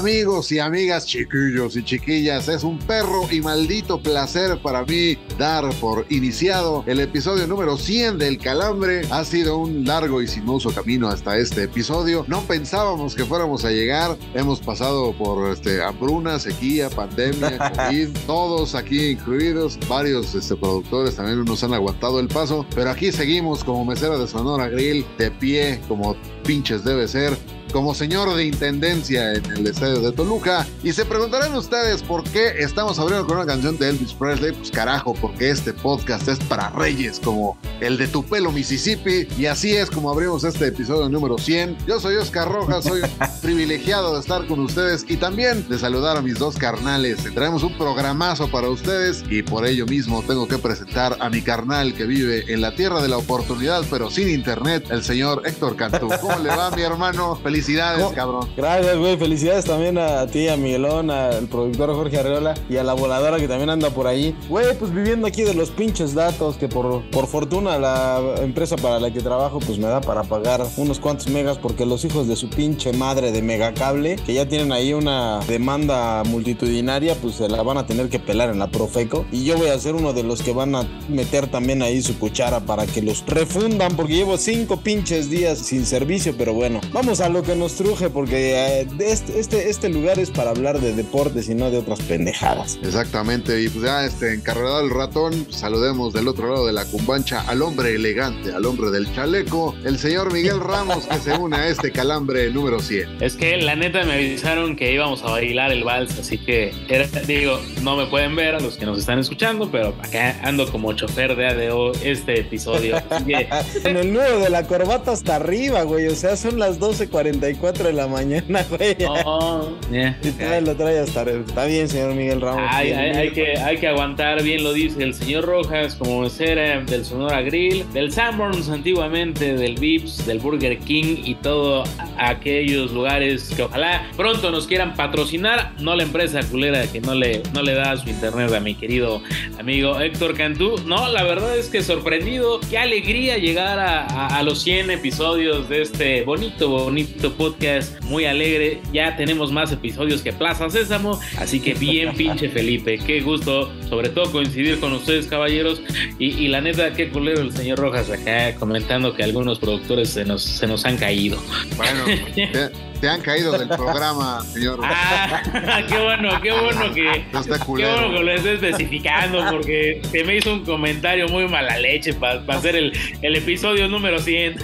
Amigos y amigas, chiquillos y chiquillas, es un perro y maldito placer para mí dar por iniciado el episodio número 100 del Calambre. Ha sido un largo y sinuoso camino hasta este episodio. No pensábamos que fuéramos a llegar. Hemos pasado por este, hambruna, sequía, pandemia, COVID, todos aquí incluidos. Varios este, productores también nos han aguantado el paso, pero aquí seguimos como mesera de Sonora Grill, de pie, como pinches debe ser como señor de intendencia en el estadio de Toluca. Y se preguntarán ustedes por qué estamos abriendo con una canción de Elvis Presley. Pues carajo, porque este podcast es para reyes como el de Tupelo, Mississippi. Y así es como abrimos este episodio número 100. Yo soy Oscar Rojas, soy privilegiado de estar con ustedes y también de saludar a mis dos carnales. Traemos un programazo para ustedes y por ello mismo tengo que presentar a mi carnal que vive en la tierra de la oportunidad, pero sin internet, el señor Héctor Cantú. ¿Cómo le va, mi hermano? Felicidades, ¿Cómo? cabrón. Gracias, güey. Felicidades también a ti, a Miguelón, al productor Jorge Arreola y a la voladora que también anda por ahí. Güey, pues viviendo aquí de los pinches datos que por, por fortuna la empresa para la que trabajo pues me da para pagar unos cuantos megas porque los hijos de su pinche madre de megacable que ya tienen ahí una demanda multitudinaria pues se la van a tener que pelar en la Profeco y yo voy a ser uno de los que van a meter también ahí su cuchara para que los refundan porque llevo cinco pinches días sin servicio pero bueno vamos a lo que nos truje porque eh, este, este, este lugar es para hablar de deportes y no de otras pendejadas. Exactamente, y pues ya este encarregado el ratón, saludemos del otro lado de la cumbancha al hombre elegante, al hombre del chaleco, el señor Miguel Ramos que se une a este calambre número 100. Es que la neta me avisaron que íbamos a bailar el vals, así que era- digo, no me pueden ver a los que nos están escuchando, pero acá ando como chofer de ADO este episodio. Así que En el nudo de la corbata hasta arriba, güey. O sea, son las 12.44 de la mañana, güey. no, yeah. Y lo trae hasta arriba. Está bien, señor Miguel Ramos. Hay, Bien, hay- hay que, hay que aguantar, bien lo dice el señor Rojas, como mesera del Sonora Grill, del Sanborns antiguamente, del Vips, del Burger King y todo aquellos lugares que ojalá pronto nos quieran patrocinar, no la empresa culera que no le, no le da su internet a mi querido amigo Héctor Cantú. No, la verdad es que sorprendido, qué alegría llegar a, a- a los 100 episodios de este bonito, bonito podcast, muy alegre. Ya tenemos más episodios que Plaza Sésamo, así que bien pinche Felipe, qué gusto, sobre todo coincidir con ustedes caballeros. Y, y la neta, qué culero el señor Rojas acá comentando que algunos productores se nos, se nos han caído. Bueno, te, te han caído del programa, señor. Ah, qué bueno, qué bueno que... No está Qué bueno que lo esté especificando porque se me hizo un comentario muy mala leche para hacer el, el episodio número 100.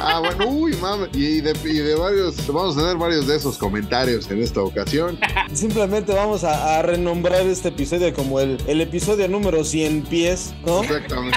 Ah, bueno, uy, mames. Y de, y de varios, vamos a tener varios de esos comentarios en esta ocasión. Simplemente vamos a, a renombrar este episodio como el, el episodio número 100 pies, ¿no? Exactamente.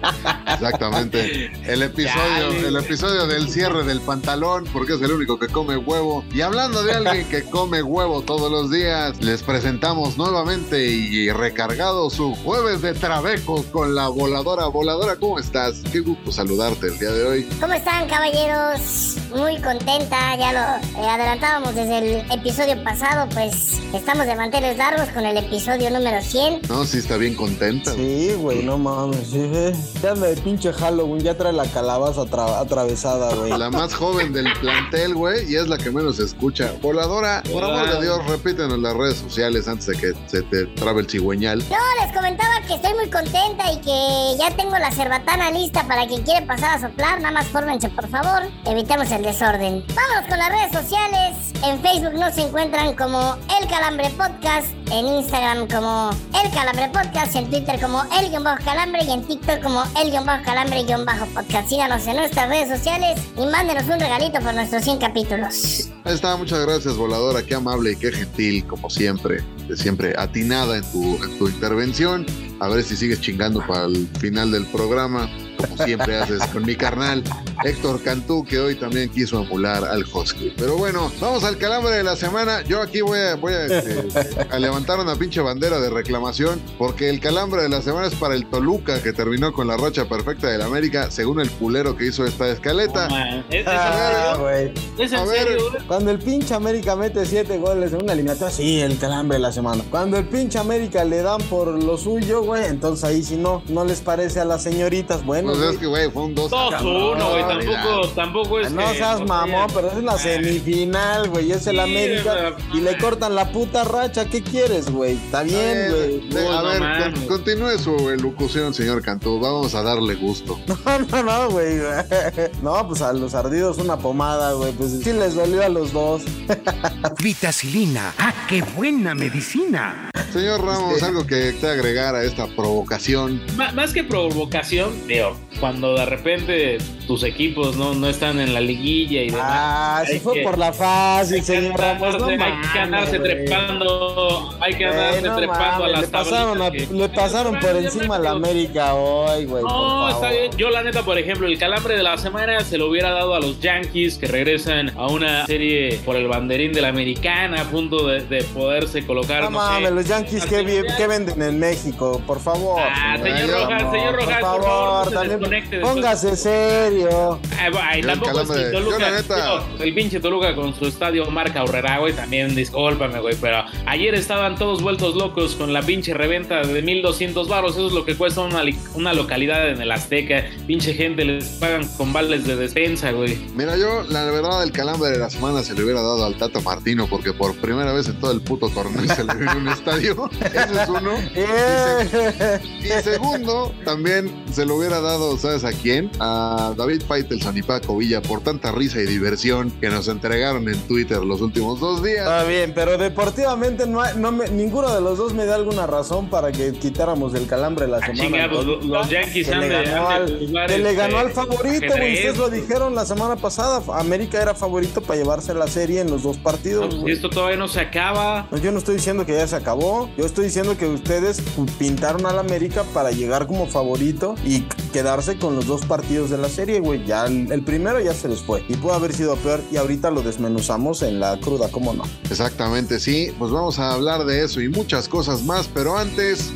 Exactamente. El episodio, el episodio del cierre del pantalón, porque es el único que come huevo. Y hablando de alguien que come huevo todos los días, les presentamos nuevamente y recargado su jueves de trabecos con la voladora. Voladora, ¿cómo estás? Qué gusto saludarte el día de hoy. ¿Cómo están, caballeros? Muy contenta, ya lo eh, adelantábamos desde el episodio pasado, pues estamos de manteles largos con el episodio número 100. No, sí está bien contenta. Sí, güey, no mames. Sí, eh. ya me pinche Halloween, ya trae la calabaza atra- atravesada, güey. La más joven del plantel, güey, y es la que menos se escucha. Voladora, por amor de Dios, repítenos las redes sociales antes de que se te trabe el cigüeñal. No, les comentaba que estoy muy contenta y que ya tengo la cerbatana lista para quien quiere pasar a soplar. Nada más fórmense, por favor. Evitemos el desorden. Vámonos con las redes sociales. En Facebook nos encuentran como El Calambre Podcast. En Instagram como El Calambre Podcast. En Twitter como El Bajo Calambre. Y en TikTok como El Bajo Calambre Bajo Podcast. Síganos en nuestras redes sociales y mándenos un regalito por nuestros 100 capítulos. Ahí está, muchas gracias, voladora. Qué amable y qué gentil, como siempre. De siempre atinada en tu, en tu intervención. A ver si sigues chingando para el final del programa, como siempre haces con mi carnal Héctor Cantú, que hoy también quiso emular al Husky. Pero bueno, vamos al calambre de la semana. Yo aquí voy a, voy a, este, a levantar una pinche bandera de reclamación, porque el calambre de la semana es para el Toluca, que terminó con la racha perfecta del América, según el culero que hizo esta escaleta. No. ¿Es, es Ah, en güey. serio? ¿Es en ver. serio? güey? Cuando el pinche América mete siete goles en una eliminatoria, sí, el calambre de la semana. Cuando el pinche América le dan por lo suyo, güey, entonces ahí si no, no les parece a las señoritas, bueno, Pues es que, güey, fue un 2 2-1, güey. Tampoco, tampoco es No que- seas mamón, pero es una semifinal, güey. Es el Sí, América y le cortan la puta racha. ¿Qué quieres, güey? Está bien, güey. De- No, a no ver, con- continúe su elocución, señor Cantú. Vamos a darle gusto. No, no, no, güey. No, pues a los ardidos una pomada, güey. Pues sí les dolió a los dos. Vitacilina. ¡Ah, qué buena medicina! Señor Ramos, algo que te agregar a esta provocación. Má- Más que provocación, digo, cuando de repente tus equipos no, no están en la liguilla y demás. Ah, se fue que- por la fácil, señor Ramos. No hay que andarse trepando, hay que andarse no trepando a las le pasaron, a- tablitas que- le pasaron por encima a la. América hoy, güey. No, está bien. Yo, la neta, por ejemplo, el calambre de la semana se lo hubiera dado a los Yankees que regresan a una serie por el banderín de la americana a punto de, de poderse colocar. No No, sé, mames, los Yankees, ¿qué, vi- qué venden en México? Por favor. Ah, señor Rojas, no, señor Rojas, por favor, favor, no se también póngase serio. Ay, ay, El tampoco es que Toluca, la neta- digo, el pinche Toluca con su estadio marca Horrera, güey, también discúlpame, güey, pero ayer estaban todos vueltos locos con la pinche reventa de 1200 baros, eso es lo que cuesta una, una localidad en el Azteca, pinche gente les pagan con vales de despensa, güey. Mira, yo, la verdad, el calambre de la semana se le hubiera dado al Tata Martino, porque por primera vez en todo el puto torneo se le vio en un estadio. Ese es uno. Eh. Y segundo, también se lo hubiera dado, ¿sabes a quién? A David Faitelson y Paco Villa por tanta risa y diversión que nos entregaron en Twitter los últimos dos días. Está bien, pero deportivamente no, hay- no me- ninguno de los dos me da alguna razón para que quitáramos del calambre la Ah, semana. pues, los Yankees que han le ganó, de al, que le este, ganó al favorito, güey. Ustedes lo dijeron la semana pasada. América era favorito para llevarse la serie en los dos No, partidos. pues, güey. esto todavía no se acaba. No, yo no estoy diciendo que ya se acabó. Yo estoy diciendo que ustedes pintaron al América para llegar como favorito y quedarse con los dos partidos de la serie, güey. Ya el, el primero ya se les fue. Y pudo haber sido peor. Y ahorita lo desmenuzamos en la cruda, ¿cómo no? Exactamente, sí. Pues vamos a hablar de eso y muchas cosas más, pero antes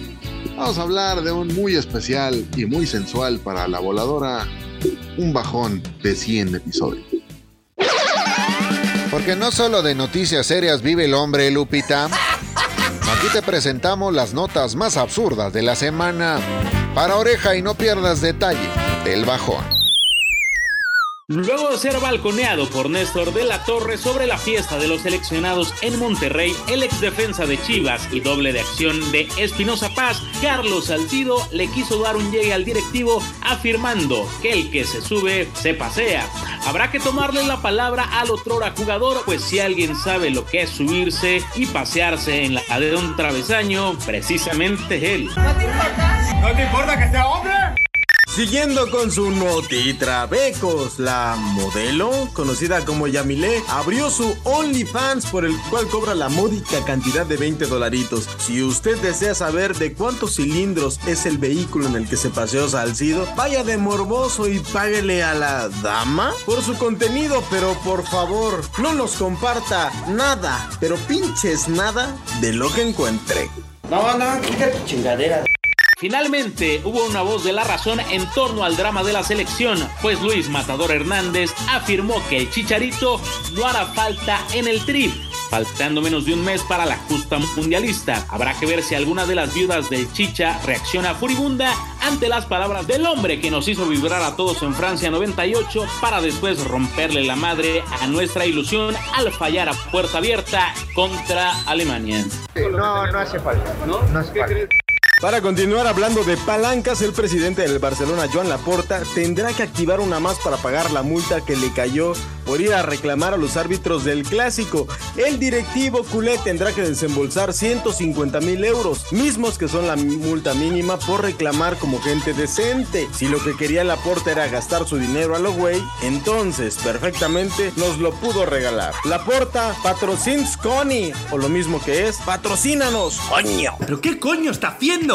vamos a hablar de un muy especial y muy sensual para la voladora, un bajón de 100 episodios. Porque no solo de noticias serias vive el hombre, Lupita. Aquí te presentamos las notas más absurdas de la semana. Para oreja y no pierdas detalle del bajón. Luego de ser balconeado por Néstor de la Torre sobre la fiesta de los seleccionados en Monterrey, el ex defensa de Chivas y doble de acción de Espinosa Paz, Carlos Salcido, le quiso dar un llegue al directivo afirmando que el que se sube se pasea. Habrá que tomarle la palabra al otrora jugador, pues si alguien sabe lo que es subirse y pasearse en la de un travesaño, precisamente él. Siguiendo con su notitra Becos, la modelo, conocida como Yamile, abrió su OnlyFans por el cual cobra la módica cantidad de 20 dolaritos. Si usted desea saber de cuántos cilindros es el vehículo en el que se paseó Salcido, vaya de morboso y páguele a la dama por su contenido, pero por favor, no nos comparta nada, pero pinches nada de lo que encuentre. Finalmente hubo una voz de la razón en torno al drama de la selección, pues Luis Matador Hernández afirmó que el Chicharito no hará falta en el trip, faltando menos de un mes para la justa mundialista. Habrá que ver si alguna de las viudas del Chicha reacciona furibunda ante las palabras del hombre que nos hizo vibrar a todos en Francia 98 para después romperle la madre a nuestra ilusión al fallar a puerta abierta contra Alemania. No, no hace falta. ¿No? No hace falta. Para continuar hablando de palancas, el presidente del Barcelona, Joan Laporta, tendrá que activar una más para pagar la multa que le cayó por ir a reclamar a los árbitros del clásico. El directivo culé tendrá que desembolsar 150 mil euros, mismos que son la multa mínima por reclamar como gente decente. Si lo que quería Laporta era gastar su dinero a lo güey, entonces perfectamente nos lo pudo regalar. Laporta, patrocins Connie, o lo mismo que es, patrocínanos, coño. ¿Pero qué coño está haciendo?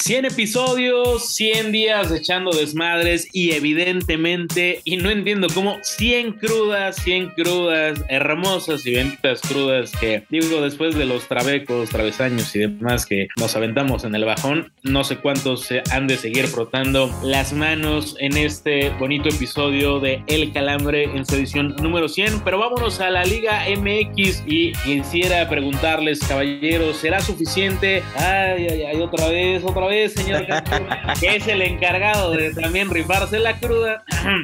100 episodios, 100 días echando desmadres y evidentemente, y no entiendo cómo, 100 crudas, 100 crudas, hermosas y benditas crudas que digo después de los trabecos, travesaños y demás que nos aventamos en el bajón, no sé cuántos se han de seguir frotando las manos en este bonito episodio de El Calambre en su edición número 100, pero vámonos a la Liga MX y quisiera preguntarles, caballeros, ¿será suficiente? Ay, ay, ay, otra vez, otra vez, señor que es el encargado de también rifarse la cruda.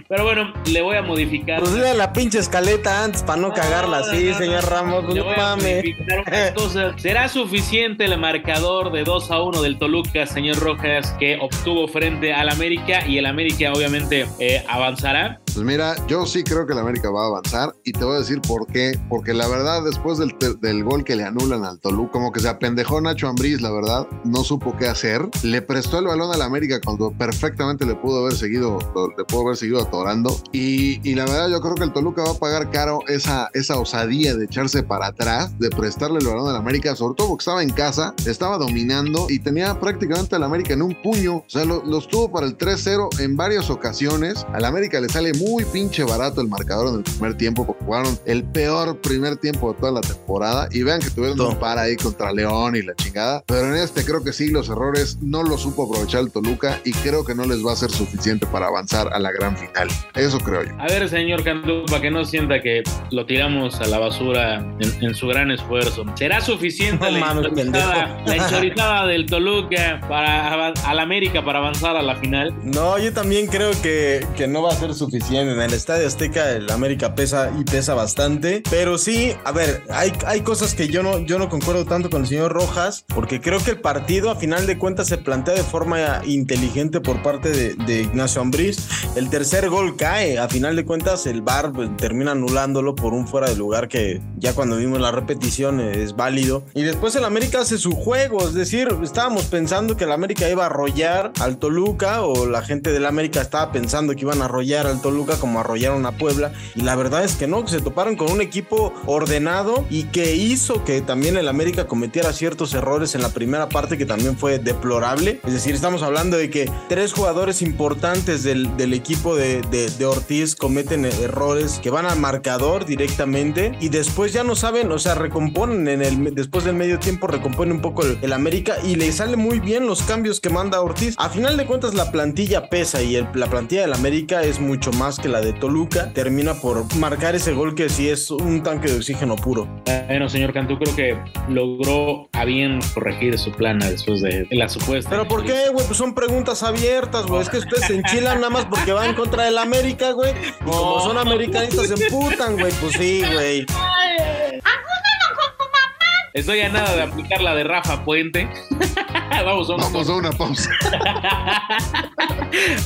Pero bueno, le voy a modificar. Pues la pinche escaleta antes para no cagarla No, no, señor. Ramos. Le No voy a mames. modificar unas cosas. ¿Será suficiente el marcador de 2 a 1 del Toluca, señor Rojas, que obtuvo frente al América? Y el América, obviamente, eh, avanzará. Pues mira, yo sí creo que la América va a avanzar y te voy a decir por qué. Porque la verdad, después del, gol que le anulan al Toluca, como que se apendejó Nacho Ambriz, la verdad, no supo qué hacer. Le prestó el balón a la América cuando perfectamente le pudo haber seguido, le pudo haber seguido atorando. Y, la verdad, yo creo que el Toluca va a pagar caro esa, esa osadía de echarse para atrás, de prestarle el balón a la América, sobre todo porque estaba en casa, estaba dominando y tenía prácticamente a la América en un puño. O sea, lo- los tuvo para el 3-0 en varias ocasiones. A América le sale muy pinche barato el marcador en el primer tiempo, porque jugaron el peor primer tiempo de toda la temporada. Y vean que tuvieron un par ahí contra León y la chingada. Pero en este creo que sí, los errores no los supo aprovechar el Toluca y creo que no les va a ser suficiente para avanzar a la gran final. Eso creo yo. A ver, señor Cantú, para que no sienta que lo tiramos a la basura en, en su gran esfuerzo. ¿Será suficiente No la, enchorizada, enchorizada del Toluca para al América para avanzar a la final? No, yo también creo que, que no va a ser suficiente. En el Estadio Azteca el América pesa y pesa bastante. Pero sí, a ver, hay, hay cosas que yo no, yo no concuerdo tanto con el señor Rojas, porque creo que el partido a final de cuentas se plantea de forma inteligente por parte de, Ignacio Ambriz. El tercer gol cae, a final de cuentas el VAR pues, termina anulándolo por un fuera de lugar que ya cuando vimos la repetición es válido. Y después el América hace su juego, es decir, estábamos pensando que el América iba a arrollar al Toluca o la gente del América estaba pensando que iban a arrollar al Toluca como arrollaron a Puebla y la verdad es que no, que se toparon con un equipo ordenado y que hizo que también el América cometiera ciertos errores en la primera parte que también fue deplorable. Es decir, estamos hablando de que tres jugadores importantes del, del equipo de, de- Ortiz cometen errores que van al marcador directamente y después ya no saben, o sea, recomponen en el después del medio tiempo, recompone un poco el, América y le sale muy bien los cambios que manda Ortiz. A final de cuentas, la plantilla pesa y la plantilla del América es mucho más que la de Toluca. Termina por marcar ese gol que sí es un tanque de oxígeno puro. Bueno, señor Cantú, creo que logró a bien corregir su plana después de la supuesta. Pero ¿por qué, güey? Pues son preguntas abiertas, güey. Es que ustedes se enchilan nada más porque van contra el América, güey. Y como son americanistas, se emputan, güey. Pues sí, güey. Estoy a nada de aplicar la de Rafa Puente. Vamos a un Vamos a una pausa.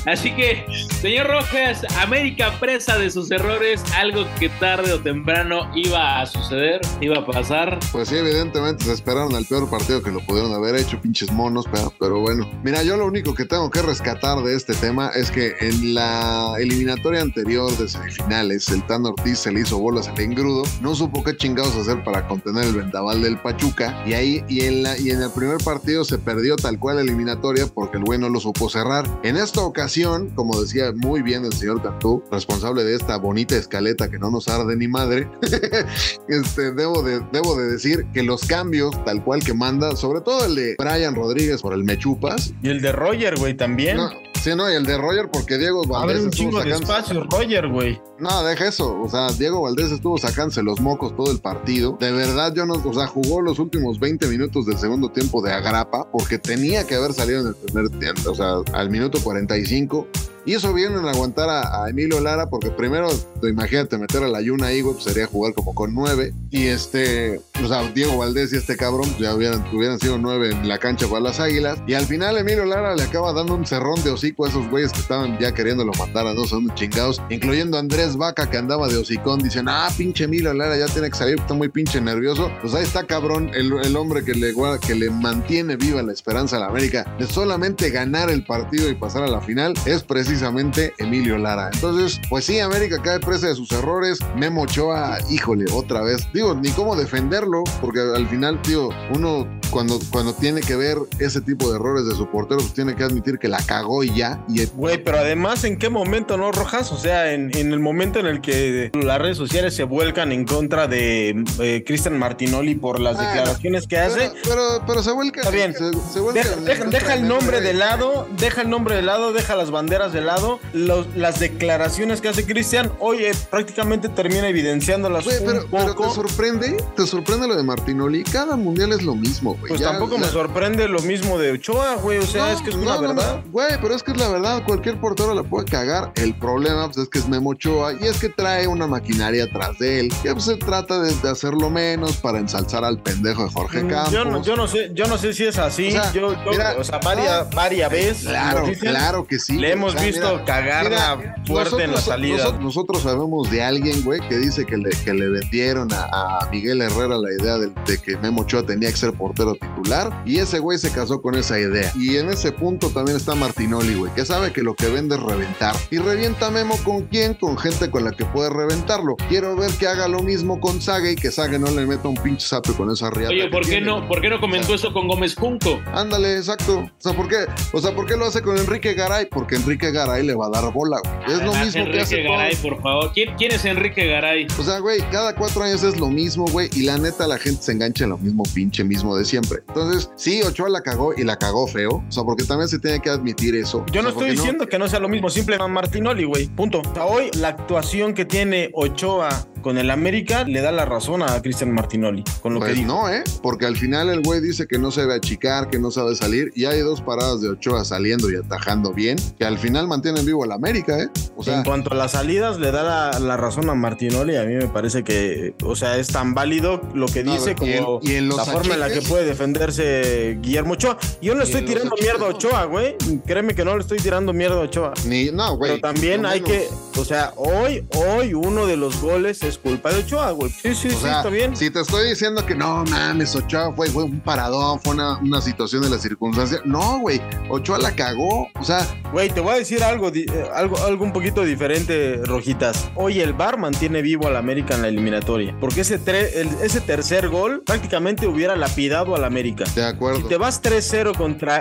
Así que, señor Rojas, América presa de sus errores, algo que tarde o temprano iba a suceder, iba a pasar. Pues sí, evidentemente se esperaron al peor partido que lo pudieron haber hecho, pinches monos, pero, pero bueno. Mira, yo lo único que tengo que rescatar de este tema es que en la eliminatoria anterior de semifinales, el Tan Ortiz se le hizo bolas al engrudo, no supo qué chingados hacer para contener el vendaval del Pachuca, y ahí, y en, la, y en el primer partido se perdió perdió tal cual la eliminatoria porque el güey no lo supo cerrar. En esta ocasión, como decía muy bien el señor Cantú, responsable de esta bonita escaleta que no nos arde ni madre, este, debo, de, debo de decir que los cambios tal cual que manda, sobre todo el de Brian Rodríguez por el Mechupas, Y el de Roger, güey, también. no, sí, no, y el de Roger porque Diego A Valdés ver, un estuvo chingo de espacio, Roger, güey. No, deja eso. O sea, Diego Valdés estuvo sacándose los mocos todo el partido. De verdad, yo no, o sea, jugó los últimos 20 minutos del segundo tiempo de agrapa porque tenía que haber salido en el primer tiempo, o sea, al minuto 45. Hizo bien en aguantar a, a Emilio Lara porque primero, imagínate, meter a la Yuna ahí, güey, pues sería jugar como con nueve. Y este, o sea, Diego Valdés y este cabrón pues, ya hubieran, hubieran sido nueve en la cancha para las águilas. Y al final Emilio Lara le acaba dando un cerrón de hocico a esos güeyes que estaban ya queriéndolo matar a no son chingados, incluyendo a Andrés Vaca que andaba de hocicón, dicen, ah, pinche Emilio Lara ya tiene que salir, está muy pinche nervioso. Pues ahí está cabrón el, el hombre que le, que le mantiene viva la esperanza a la América de solamente ganar el partido y pasar a la final es precisamente Emilio Lara. Entonces, pues sí, América cae presa de sus errores. Memo Ochoa, híjole, otra vez. Digo, ni cómo defenderlo, porque al final, tío, uno cuando, cuando tiene que ver ese tipo de errores de su portero, pues tiene que admitir que la cagó y ya. Y Güey, pero además, ¿en qué momento no, Rojas? O sea, en, en el momento en el que las redes sociales se vuelcan en contra de eh, Cristian Martinoli por las Ah, declaraciones que hace. Pero, pero, se vuelca. Está bien. Se, se vuelca Deja, el nombre de lado, deja el nombre de lado, deja las banderas de lado. Los- las declaraciones que hace Cristian, oye, prácticamente termina evidenciándolas Güey, pero, un pero te sorprende, te sorprende lo de Martinoli. Cada mundial es lo mismo, güey. pues Ya- tampoco me sorprende lo mismo de Ochoa, güey. O sea, No, es que es no, una no, verdad. Güey, pero es que es la verdad. Cualquier portero la puede cagar. El problema pues, es que es Memo Ochoa y es que trae una maquinaria atrás de él. Que pues, se trata de, de hacerlo menos para ensalzar al pendejo de Jorge Campos. Mm, Yo no, yo no sé, yo no sé si es así. O sea, yo, yo- mira, o sea, varias, no. varias veces. Claro, dicen, claro que sí. Le hemos O sea, visto mira, cagarla mira, fuerte en la salida. Nosotros, nosotros sabemos de alguien, güey, que dice que le, que le vendieron a, a Miguel Herrera la idea de, de que Memo Ochoa tenía que ser portero titular y ese güey se casó con esa idea. Y en ese punto también está Martinoli, güey, que sabe que lo que vende es reventar. Y revienta Memo con quién? Con gente con la que puede reventarlo. Quiero ver que haga lo mismo con Sague y que Sague no le meta un pinche sape con esa riata. Oye, que ¿por qué tiene, no. ¿por qué no comentó eso con Gómez Junco? Ándale, exacto. O sea, ¿por qué? O sea, ¿por qué lo hace con Enrique Garay? Porque Enrique Garay le va a dar bola, güey. Es lo mismo que Enrique hace Garay, todo. por favor. ¿Quién, quién es Enrique Garay? O sea, güey, cada cuatro años es lo mismo, güey, y la neta la gente se engancha en lo mismo pinche mismo de siempre. Entonces, sí, Ochoa la cagó y la cagó feo. O sea, porque también se tiene que admitir eso. Yo O no sea, estoy diciendo que no sea lo mismo, simple Martinoli, güey. Punto. O sea, hoy la actuación que tiene Ochoa con el América le da la razón a Cristian Martinoli con lo Pues que dijo. no, ¿eh? Porque al final el güey dice que no sabe achicar, que no sabe salir, y hay dos paradas de Ochoa saliendo y atajando bien, que al final mantienen vivo al América, ¿eh? O sea, en cuanto a las salidas, le da la, la razón a Martinoli. A mí me parece que, o sea, es tan válido lo que No, dice y en- como y en la forma en la que puede defenderse Guillermo Ochoa. Yo no estoy tirando achiques, mierda a. Ochoa, güey. Créeme que no le estoy tirando mierda a Ochoa. ni, no, güey. Pero también no hay menos. que, o sea, hoy, hoy uno de los goles es culpa de Ochoa, güey. Sí, sí, O sí, sea, está bien. si te estoy diciendo que no mames, Ochoa fue, fue un paradón, fue una, una situación de la circunstancia. No, güey, Ochoa la cagó. O sea, Güey, te voy a decir algo, di- eh, algo, algo un poquito diferente, Rojitas. Hoy el Bar mantiene vivo al América en la eliminatoria. Porque ese, tre- el- ese tercer gol prácticamente hubiera lapidado al América. de acuerdo. Si te vas 3-0 contra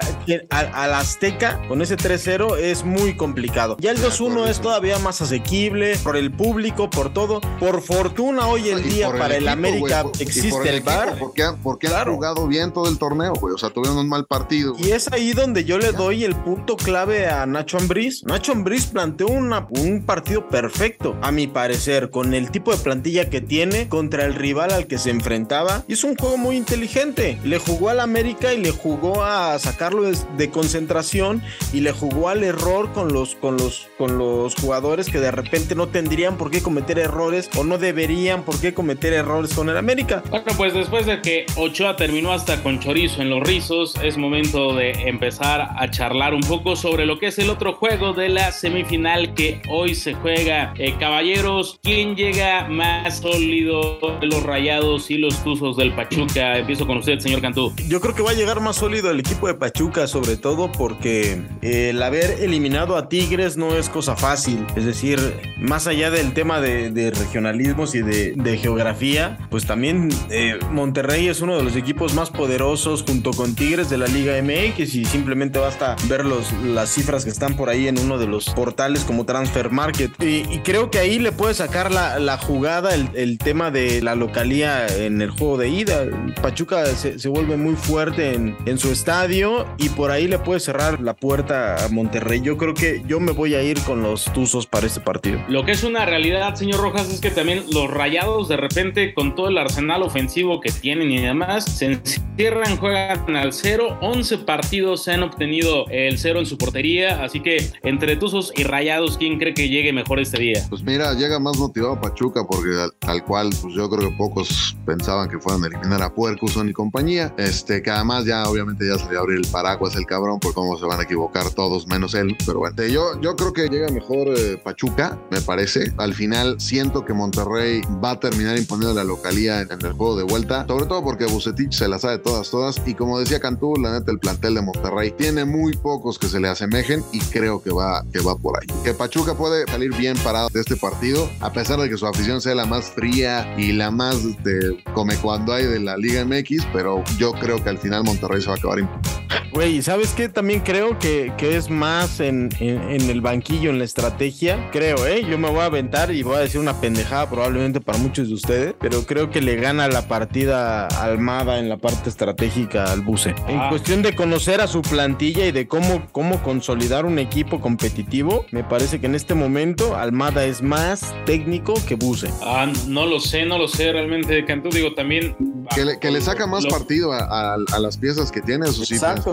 al, al Azteca, con ese 3-0 es muy complicado. Ya el De 2-1 acuerdo. es todavía más asequible por el público, por todo. Por fortuna hoy en día por para el, equipo, América por- existe por el, equipo, VAR. Porque, han- porque Claro. han jugado bien todo el torneo, güey. O sea, tuvieron un mal partido. Y es ahí donde yo le doy el punto clave a Nacho Ambriz. Nacho Ambriz planteó una- un partido perfecto, a mi parecer, con el tipo de plantilla que tiene contra el rival al que se enfrentaba. Y es un juego muy inteligente. Le jugó al América y le jugó a sacarlo de, de concentración y le jugó al error con los, con, los, con los jugadores que de repente no tendrían por qué cometer errores o no deberían por qué cometer errores con el América. Bueno, pues después de que Ochoa terminó hasta con chorizo en los rizos, es momento de empezar a charlar un poco sobre lo que es el otro juego de la semifinal que hoy se juega. Eh, caballeros, ¿quién llega más sólido de los rayados y los tuzos del Pachuca? Empiezo con usted, señor Cantú. Yo creo que va a llegar más sólido el equipo de Pachuca, sobre todo porque eh, el haber eliminado a Tigres no es cosa fácil. Es decir, más allá del tema de, de regionalismos y de, de geografía, pues también eh, Monterrey es uno de los equipos más poderosos junto con Tigres de la Liga MX y simplemente basta ver los, las cifras que están por ahí en uno de los portales como Transfer Market. Y, creo que ahí le puede sacar la, la jugada el, el tema de la localía en el juego de ida. Pachuca se, se vuelve muy fuerte en, en su estadio y por ahí le puede cerrar la puerta a Monterrey. Yo creo que yo me voy a ir con los Tuzos para este partido. Lo que es una realidad, señor Rojas, es que también los rayados de repente con todo el arsenal ofensivo que tienen y demás, se encierran, juegan al cero, 11 partidos se han obtenido el cero en su portería, así que entre Tuzos y Rayados, ¿quién cree que llegue mejor este día? Pues mira, llega más motivado Pachuca porque al- tal cual, pues yo creo que pocos pensaban que fueran a eliminar a Puercuson y compañía. Este, que además ya obviamente ya se le abrió el paraguas el cabrón por cómo se van a equivocar todos menos él. Pero bueno, yo, yo creo que llega mejor eh, Pachuca, me parece. Al final siento que Monterrey va a terminar imponiendo la localía en, el juego de vuelta, sobre todo porque Bucetich se la sabe todas, todas. Y como decía Cantú, la neta, el plantel de Monterrey tiene muy pocos que se le asemejen y creo que va, que va por ahí. Que Pachuca puede salir bien parado de este partido, a pesar de que su afición sea la más fría y la más este, come cuando hay de la Liga MX, pero yo creo que al final Monterrey se va a acabar imponiendo. Güey, ¿sabes qué? También creo que, que es más en, en- en el banquillo, en la estrategia. Creo, ¿eh? Yo me voy a aventar y voy a decir una pendejada probablemente para muchos de ustedes, pero creo que le gana la partida Almada en la parte estratégica al Buce. En Ah. cuestión de conocer a su plantilla y de cómo, cómo consolidar un equipo competitivo, me parece que en este momento Almada es más técnico que Buce. Ah, no lo sé, no lo sé realmente, Cantú, digo también... Que le, que le saca más partido a, a- a las piezas que tiene, eso sí. tienes Exacto,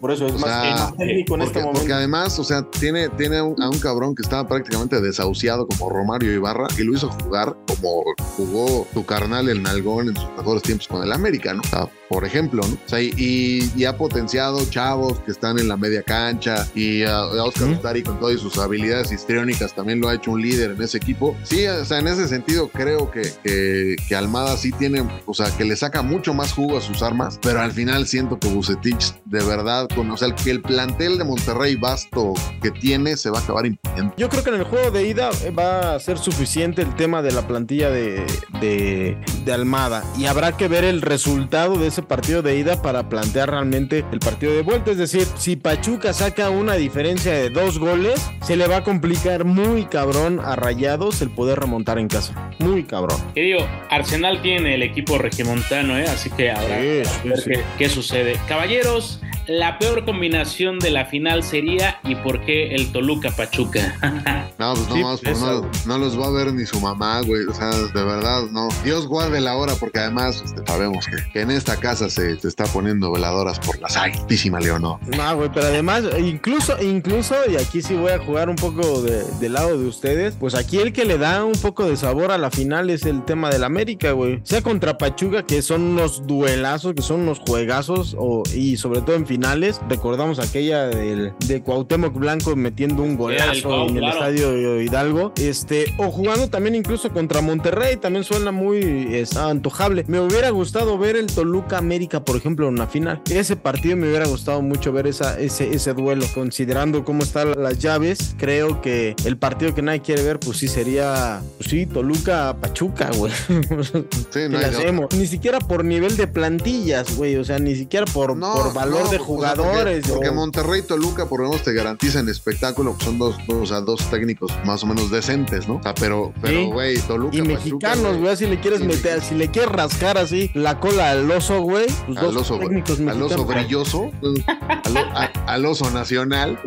Por eso es O más, sea, más técnico en Porque, este momento. porque además, o sea, tiene, tiene a un, a un cabrón que estaba prácticamente desahuciado como Romario Ibarra y lo hizo jugar como jugó tu carnal el Nalgón en sus mejores tiempos con el América, ¿no? O sea, por ejemplo, ¿no? O sea, y, y- y ha potenciado chavos que están en la media cancha y a, a Oscar. Ustari con todas sus habilidades histriónicas también lo ha hecho un líder en ese equipo. Sí, o sea, en ese sentido creo que, que, que Almada sí tiene, o sea, que le saca mucho más jugo a sus armas, pero al final siento que Bucetich de verdad, con, o sea, que el plantel de Monterrey vasto que tiene se va a acabar imponiendo. Yo creo que en el juego de ida eh, va a ser suficiente el tema de la plantilla de, de, de Almada y habrá que ver el resultado de ese partido de ida para plantear realmente el partido de vuelta. Es decir, si Pachuca saca una diferencia de dos goles, se le va a complicar muy cabrón a Rayados el poder remontar en casa. Muy cabrón. Que digo, Arsenal tiene el equipo regimontano, ¿eh? así que habrá Sí, ver sí. qué, qué sucede. Caballeros, la peor combinación de la final sería y por qué el Toluca Pachuca. No, pues no Sí, más, pues no, los va a ver ni su mamá, güey. O sea, de verdad, no. Dios guarde la hora, porque además este, sabemos que, que en esta casa se, se está poniendo veladoras por la santísima Leonor. No, güey, pero además, incluso, incluso, y aquí sí voy a jugar un poco de- del lado de ustedes, pues aquí el que le da un poco de sabor a la final es el tema del América, güey. Sea contra Pachuca, que son unos duelazos, que son unos juegazos, o, y sobre todo en finales, recordamos aquella del, de Cuauhtémoc Blanco metiendo un golazo Cuau, en el claro. estadio Hidalgo, este, o jugando también incluso contra Monterrey, también suena muy es, antojable. Me hubiera gustado ver el Toluca América, por ejemplo, en una final. Ese partido me hubiera gustado mucho ver esa, ese, ese duelo, considerando cómo están las llaves. Creo que el partido que nadie quiere ver, pues sí sería, pues sí, Toluca Pachuca, güey. Sí, ¿Qué no hacemos? Ni siquiera por nivel de plantillas, güey. O sea, ni siquiera por, No, por valor no, de jugadores. porque, porque Monterrey y Toluca por lo menos te garantizan espectáculo. Son dos, o sea, dos técnicos más o menos decentes, ¿no? O sea, pero, pero, Sí. güey, Toluca. Y mexicanos, güey, si le quieres meter, si le quieres rascar así la cola al oso, güey, pues Al dos oso, técnicos al oso brilloso, al, o- a- al oso nacional.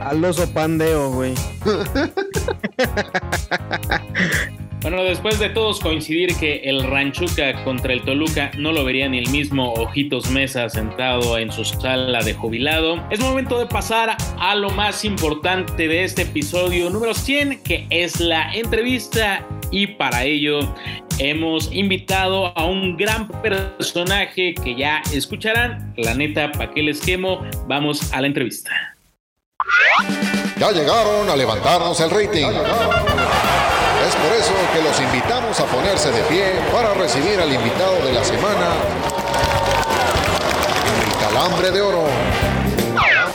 Al oso pandeo, güey. Bueno, después de todos coincidir que el Ranchuca contra el Toluca no lo vería ni el mismo Ojitos Mesa sentado en su sala de jubilado, es momento de pasar a lo más importante de este episodio número 100, que es la entrevista. Y para ello hemos invitado a un gran personaje que ya escucharán. La neta, ¿para qué les quemo? Vamos a la entrevista. Ya llegaron a levantarnos el rating. Por eso que los invitamos a ponerse de pie para recibir al invitado de la semana, el calambre de oro.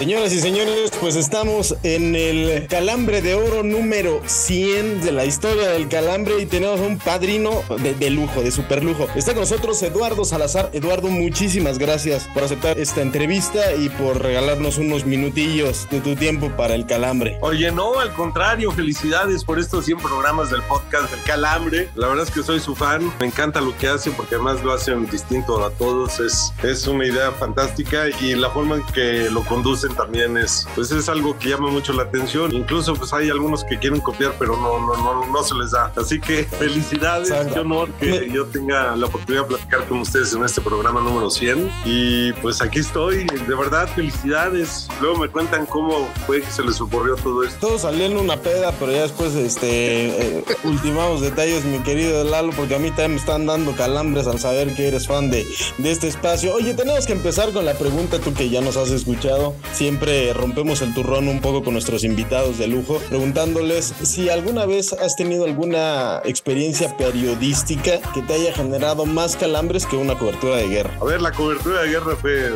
Señoras y señores, pues estamos en el calambre de oro número 100 de la historia del calambre y tenemos un padrino de, lujo, de super lujo. Está con nosotros Eduardo Salazar. Eduardo, muchísimas gracias por aceptar esta entrevista y por regalarnos unos minutillos de tu tiempo para el calambre. Oye, no, al contrario, felicidades por estos 100 programas del podcast del Calambre. La verdad es que soy su fan, me encanta lo que hacen porque además lo hacen distinto a todos. Es, es una idea fantástica y la forma en que lo conducen también es, pues es algo que llama mucho la atención. Incluso pues hay algunos que quieren copiar, pero no, no, no, no se les da. Así que felicidades, Exacto. qué honor que yo tenga la oportunidad de platicar con ustedes en este programa número 100. Y pues aquí estoy, de verdad, felicidades. Luego me cuentan cómo fue que se les ocurrió todo esto. Todo salió en una peda, pero ya después este eh, ultimamos detalles, mi querido Lalo, porque a mí también me están dando calambres al saber que eres fan de, de este espacio. Oye, tenemos que empezar con la pregunta, tú que ya nos has escuchado. Siempre rompemos el turrón un poco con nuestros invitados de lujo, preguntándoles si alguna vez has tenido alguna experiencia periodística que te haya generado más calambres que una cobertura de guerra. A ver, la cobertura de guerra fue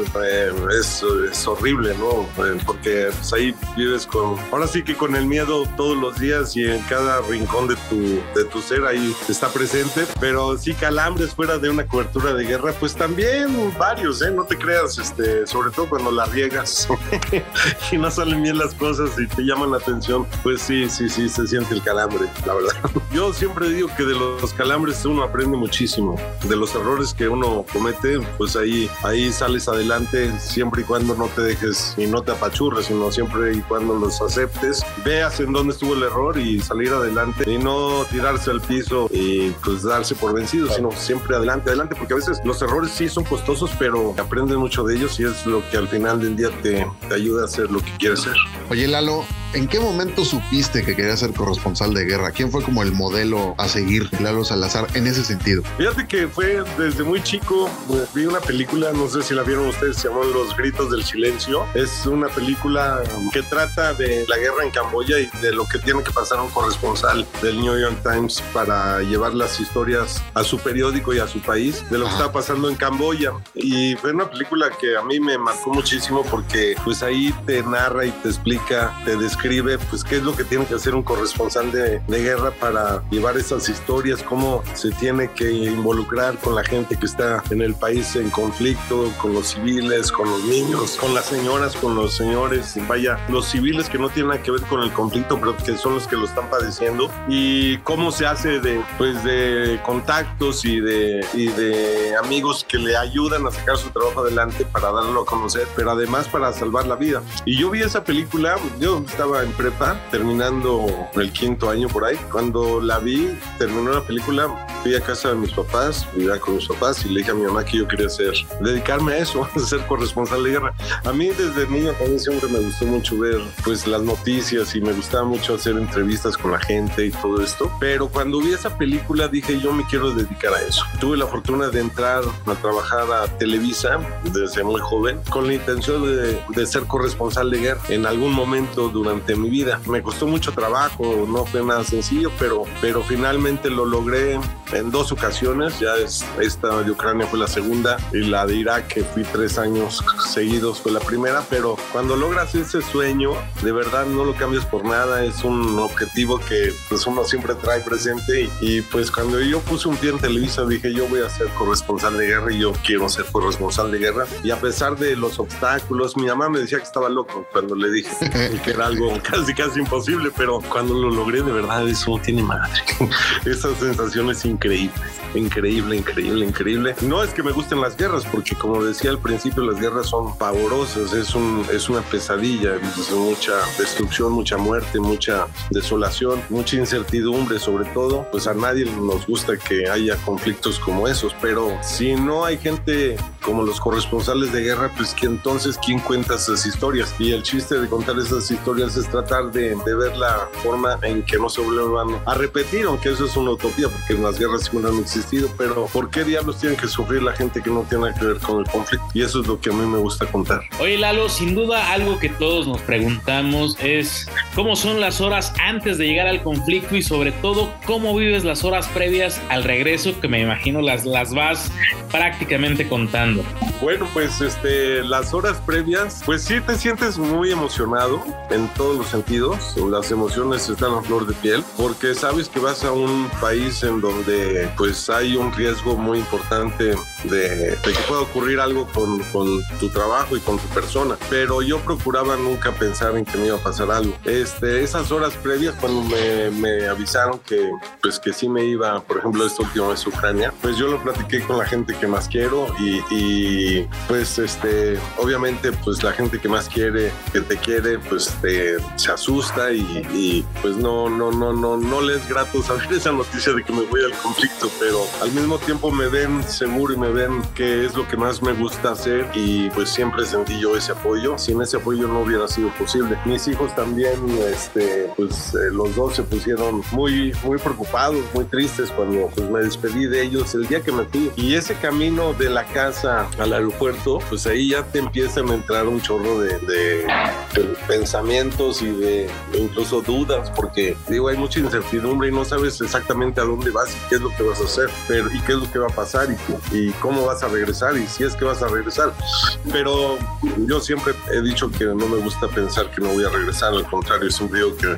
es, horrible, ¿no? Porque pues, ahí vives con, ahora sí que con el miedo todos los días y en cada rincón de tu, de tu ser ahí está presente, pero sí calambres fuera de una cobertura de guerra, pues también varios, ¿eh? No te creas, este, sobre todo cuando la riegas y no salen bien las cosas y te llaman la atención, pues sí, sí, sí, se siente el calambre, la verdad. Yo siempre digo que de los calambres uno aprende muchísimo, de los errores que uno comete, pues ahí, ahí sales adelante siempre y cuando no te dejes y no te apachurres, sino siempre y cuando los aceptes, veas en dónde estuvo el error y salir adelante y no tirarse al piso y pues darse por vencido, sino siempre adelante, adelante, porque a veces los errores sí son costosos, pero aprendes mucho de ellos y es lo que al final del día te, te ayuda a hacer lo que quieres ser. Oye, Lalo, ¿en qué momento supiste que querías ser corresponsal de guerra? ¿Quién fue como el modelo a seguir, Lalo Salazar, en ese sentido? Fíjate que fue desde muy chico, vi una película, no sé si la vieron ustedes, se llama Los Gritos del Silencio. Es una película que trata de la guerra en Camboya y de lo que tiene que pasar un corresponsal del New York Times para llevar las historias a su periódico y a su país de lo que estaba pasando en Camboya. Y fue una película que a mí me marcó muchísimo porque pues ahí te narra y te explica, te describe pues qué es lo que tiene que hacer un corresponsal de, de guerra para llevar esas historias, cómo se tiene que involucrar con la gente que está en el país en conflicto, con los civiles, con los niños, con las señoras, con los señores, vaya, los civiles que no tienen nada que ver con el conflicto, pero que son los que lo están padeciendo y cómo se hace de pues de contactos y de y de amigos que le ayudan a sacar su trabajo adelante para darlo a conocer, pero además para salvar la vida. Y yo vi esa película, yo estaba en prepa, terminando el quinto año por ahí. Cuando la vi, terminó la película, fui a casa de mis papás, vivía con mis papás y le dije a mi mamá que yo quería hacer, dedicarme a eso, a ser corresponsal de guerra. A mí desde niño también siempre me gustó mucho ver pues las noticias y me gustaba mucho hacer entrevistas con la gente y todo esto. Pero cuando vi esa película dije yo me quiero dedicar a eso. Tuve la fortuna de entrar a trabajar a Televisa desde muy joven con la intención de, de ser corresponsal de guerra en algún momento durante mi vida. Me costó mucho trabajo, no fue nada sencillo, pero, pero finalmente lo logré en dos ocasiones. Ya es, esta de Ucrania fue la segunda y la de Irak, que fui tres años seguidos, fue la primera. Pero cuando logras ese sueño, de verdad no lo cambias por nada. Es un objetivo que pues uno siempre trae presente. Y, y, pues cuando yo puse un pie en Televisa, dije yo voy a ser corresponsal de guerra y yo quiero ser corresponsal de guerra. Y a pesar de los obstáculos, mi mamá me decía que estaba loco cuando le dije que era algo casi casi imposible, pero cuando lo logré de verdad eso tiene madre. Esa sensación es increíble, increíble, increíble, increíble. No es que me gusten las guerras, porque como decía al principio, las guerras son pavorosas, es, un, es una pesadilla, es mucha destrucción, mucha muerte, mucha desolación, mucha incertidumbre sobre todo. Pues a nadie nos gusta que haya conflictos como esos, pero si no hay gente como los corresponsales de guerra, pues que entonces quién cuenta esas historias. Y el chiste de contar esas historias es tratar de, de ver la forma en que no se vuelvan a repetir, aunque eso es una utopía, porque las guerras siempre han existido, pero ¿por qué diablos tienen que sufrir la gente que no tiene que ver con el conflicto? Y eso es lo que a mí me gusta contar. Oye, Lalo, sin duda algo que todos nos preguntamos es cómo son las horas antes de llegar al conflicto y sobre todo cómo vives las horas previas al regreso, que me imagino las, las vas prácticamente contando. Bueno, pues este, las horas previas, pues sí te sientes muy emocionado en todos los sentidos. Las emociones están a flor de piel, porque sabes que vas a un país en donde pues hay un riesgo muy importante de, de que pueda ocurrir algo con, con tu trabajo y con tu persona. Pero yo procuraba nunca pensar en que me iba a pasar algo. Este, esas horas previas, cuando me, me avisaron que pues que sí me iba, por ejemplo, esta última vez a Ucrania, pues yo lo platiqué con la gente que más quiero y, y, pues este, obviamente pues la gente que más quiere, que te quiere, pues te, se asusta y, pues no, no, no, no, no les es grato saber esa noticia de que me voy al conflicto, pero al mismo tiempo me ven seguro y me ven que es lo que más me gusta hacer y pues siempre sentí yo ese apoyo. Sin ese apoyo no hubiera sido posible. Mis hijos también, este, pues eh, los dos se pusieron muy, muy preocupados, muy tristes cuando pues me despedí de ellos el día que me fui. Y ese camino de la casa al aeropuerto, pues ahí ya te empiezan a entrar un chorro de, de, de y de, incluso dudas, porque digo, hay mucha incertidumbre y no sabes exactamente a dónde vas y qué es lo que vas a hacer, pero y qué es lo que va a pasar y, y cómo vas a regresar y si es que vas a regresar. Pero yo siempre he dicho que no me gusta pensar que no voy a regresar, al contrario, siempre digo que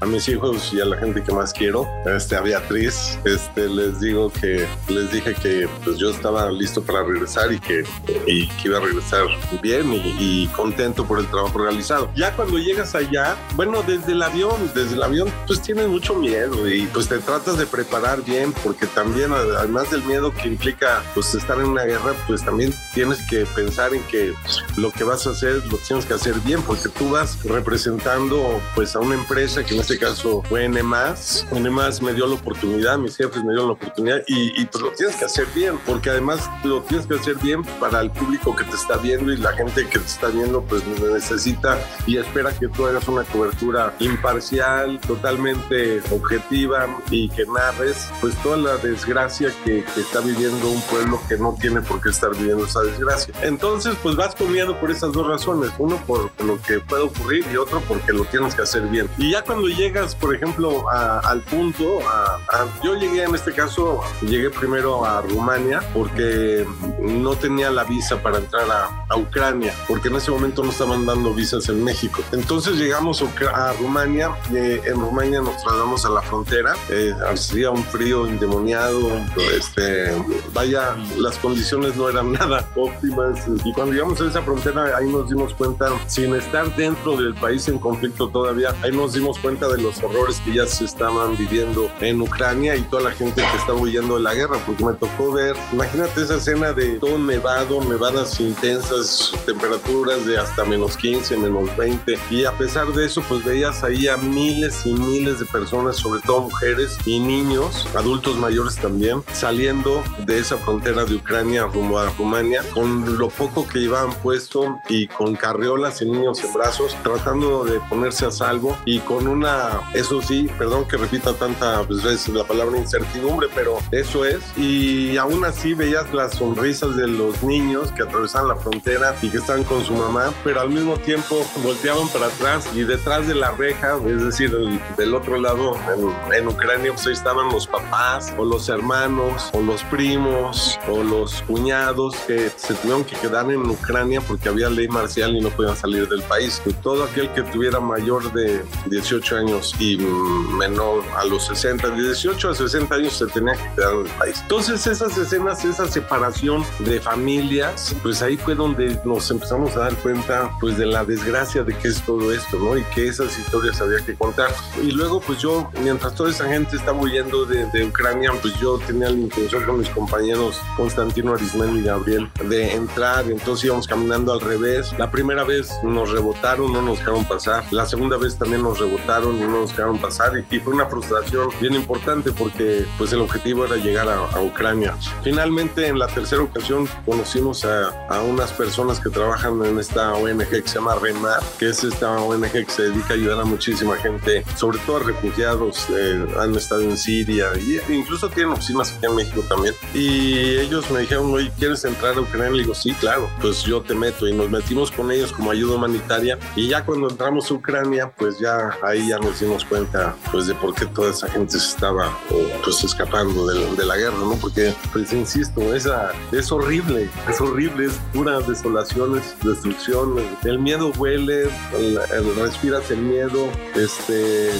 a mis hijos y a la gente que más quiero, este, a Beatriz, este, les digo que les dije que pues yo estaba listo para regresar y que, y que iba a regresar bien y, y contento por el trabajo realizado. Ya cuando llegas allá, bueno, desde el avión, desde el avión, pues tienes mucho miedo y pues te tratas de preparar bien porque también además del miedo que implica pues estar en una guerra, pues también tienes que pensar en que lo que vas a hacer lo tienes que hacer bien porque tú vas representando pues a una empresa que en este caso fue NMAS. NMAS me dio la oportunidad, mis jefes me dieron la oportunidad y, y pues lo tienes que hacer bien porque además lo tienes que hacer bien para el público que te está viendo y la gente que te está viendo pues necesita y espera que tú hagas una cobertura imparcial, totalmente objetiva y que narres pues toda la desgracia que, que, está viviendo un pueblo que no tiene por qué estar viviendo esa desgracia. Entonces pues vas comiendo por esas dos razones, uno por lo que puede ocurrir y otro porque lo tienes que hacer bien. Y ya cuando llegas por ejemplo a, al punto, a, a, yo llegué en este caso, llegué primero a Rumania porque no tenía la visa para entrar a, a Ucrania, porque en ese momento no estaban dando visas en México. Entonces llegamos a Rumania, eh, en Rumania nos trasladamos a la frontera, eh, hacía un frío endemoniado, este, vaya, las condiciones no eran nada óptimas y cuando llegamos a esa frontera ahí nos dimos cuenta, sin estar dentro del país en conflicto todavía, ahí nos dimos cuenta de los horrores que ya se estaban viviendo en Ucrania y toda la gente que estaba huyendo de la guerra, porque me tocó ver, imagínate esa escena de todo nevado, nevadas intensas, temperaturas de hasta menos 15, menos 20 y a pesar de eso pues veías ahí a miles y miles de personas, sobre todo mujeres y niños, adultos mayores también, saliendo de esa frontera de Ucrania rumbo a Rumania con lo poco que llevaban puesto y con carriolas y niños en brazos, tratando de ponerse a salvo y con una, eso sí, perdón que repita tanta pues, veces la palabra incertidumbre, pero eso es. Y aún así veías las sonrisas de los niños que atravesaban la frontera y que estaban con su mamá, pero al mismo tiempo volteaban para atrás y detrás de la reja, es decir, el, del otro lado, en, en Ucrania, pues ahí estaban los papás o los hermanos o los primos o los cuñados que se tuvieron que quedar en Ucrania porque había ley marcial y no podían salir del país. Y todo aquel que tuviera mayor de 18 años y menor a los 60, de 18 a 60 años se tenía que quedar en el país. Entonces esas escenas, esa separación de familias, pues ahí fue donde nos empezamos a dar cuenta pues de la desgracia de que es todo esto, ¿no? Y que esas historias había que contar. Y luego pues yo, mientras toda esa gente estaba huyendo de, de Ucrania, pues yo tenía la intención con mis compañeros Constantino Arismendi y Gabriel de entrar, entonces íbamos caminando al revés. La primera vez nos rebotaron, no nos dejaron pasar. La segunda vez también nos rebotaron y no nos dejaron pasar. Y, y fue una frustración bien importante porque pues el objetivo era llegar a, a Ucrania. Finalmente en la tercera ocasión conocimos a, a, unas personas que trabajan en esta ONG que se llama REMAR, que es esta ONG ONG que se dedica a ayudar a muchísima gente, sobre todo a refugiados, eh, han estado en Siria y incluso tienen oficinas aquí en México también. Y ellos me dijeron, oye, ¿quieres entrar a Ucrania? Le digo, sí, claro, pues yo te meto y nos metimos con ellos como ayuda humanitaria y ya cuando entramos a Ucrania, pues ya ahí ya nos dimos cuenta pues de por qué toda esa gente se estaba pues escapando de, de la guerra, ¿no? Porque, pues insisto, esa, es horrible, es horrible, es pura desolación, es destrucción, el miedo huele, el, el- respiras el miedo, este,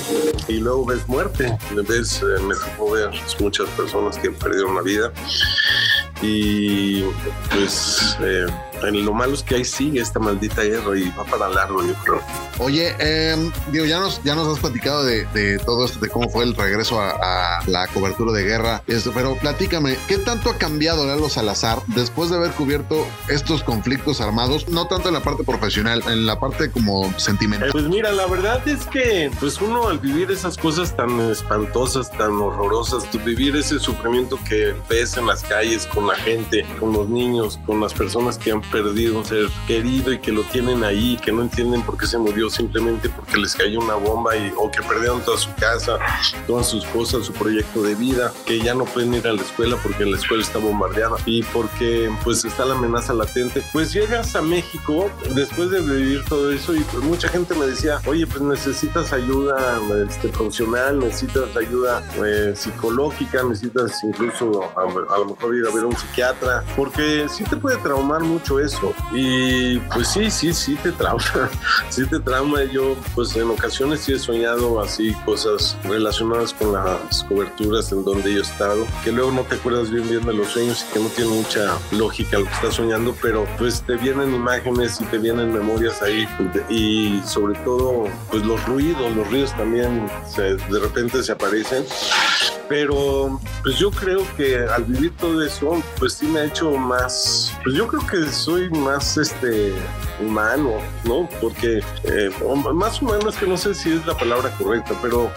y luego ves muerte, ves, eh, me tocó ver muchas personas que perdieron la vida. Y pues eh, lo malo es que ahí sigue esta maldita guerra y va para largo, yo creo. Oye, eh, digo, ya nos, ya nos has platicado de, de todo esto, de cómo fue el regreso a, a la cobertura de guerra, esto, pero platícame, ¿qué tanto ha cambiado Lalo Salazar después de haber cubierto estos conflictos armados? No tanto en la parte profesional, en la parte como Eh, sentimental. Pues mira, la verdad es que pues uno al vivir esas cosas tan espantosas, tan horrorosas, vivir ese sufrimiento que ves en las calles con la gente, con los niños, con las personas que han perdido un ser querido y que lo tienen ahí, que no entienden por qué se murió simplemente porque les cayó una bomba y, o que perdieron toda su casa, todas sus cosas, su proyecto de vida, que ya no pueden ir a la escuela porque la escuela está bombardeada y porque pues está la amenaza latente. Pues llegas a México después de vivir todo eso y pues mucha gente me decía, oye, pues necesitas ayuda este, profesional, necesitas ayuda eh, psicológica, necesitas incluso a, a lo mejor ir a ver a un psiquiatra, porque sí te puede traumar mucho eso. Y pues sí, sí, sí te trauma, sí te trauma. Yo pues en ocasiones sí he soñado así cosas relacionadas con las coberturas en donde yo he estado, que luego no te acuerdas bien bien de los sueños y que no tiene mucha lógica lo que estás soñando, pero pues te vienen imágenes y te vienen memorias ahí y sobre todo pues los ruidos, los ruidos también se- de repente se aparecen. Pero pues yo creo que al vivir todo eso, pues sí me ha hecho más, pues yo creo que soy más este humano, ¿no? Porque eh, más humano es que no sé si es la palabra correcta, pero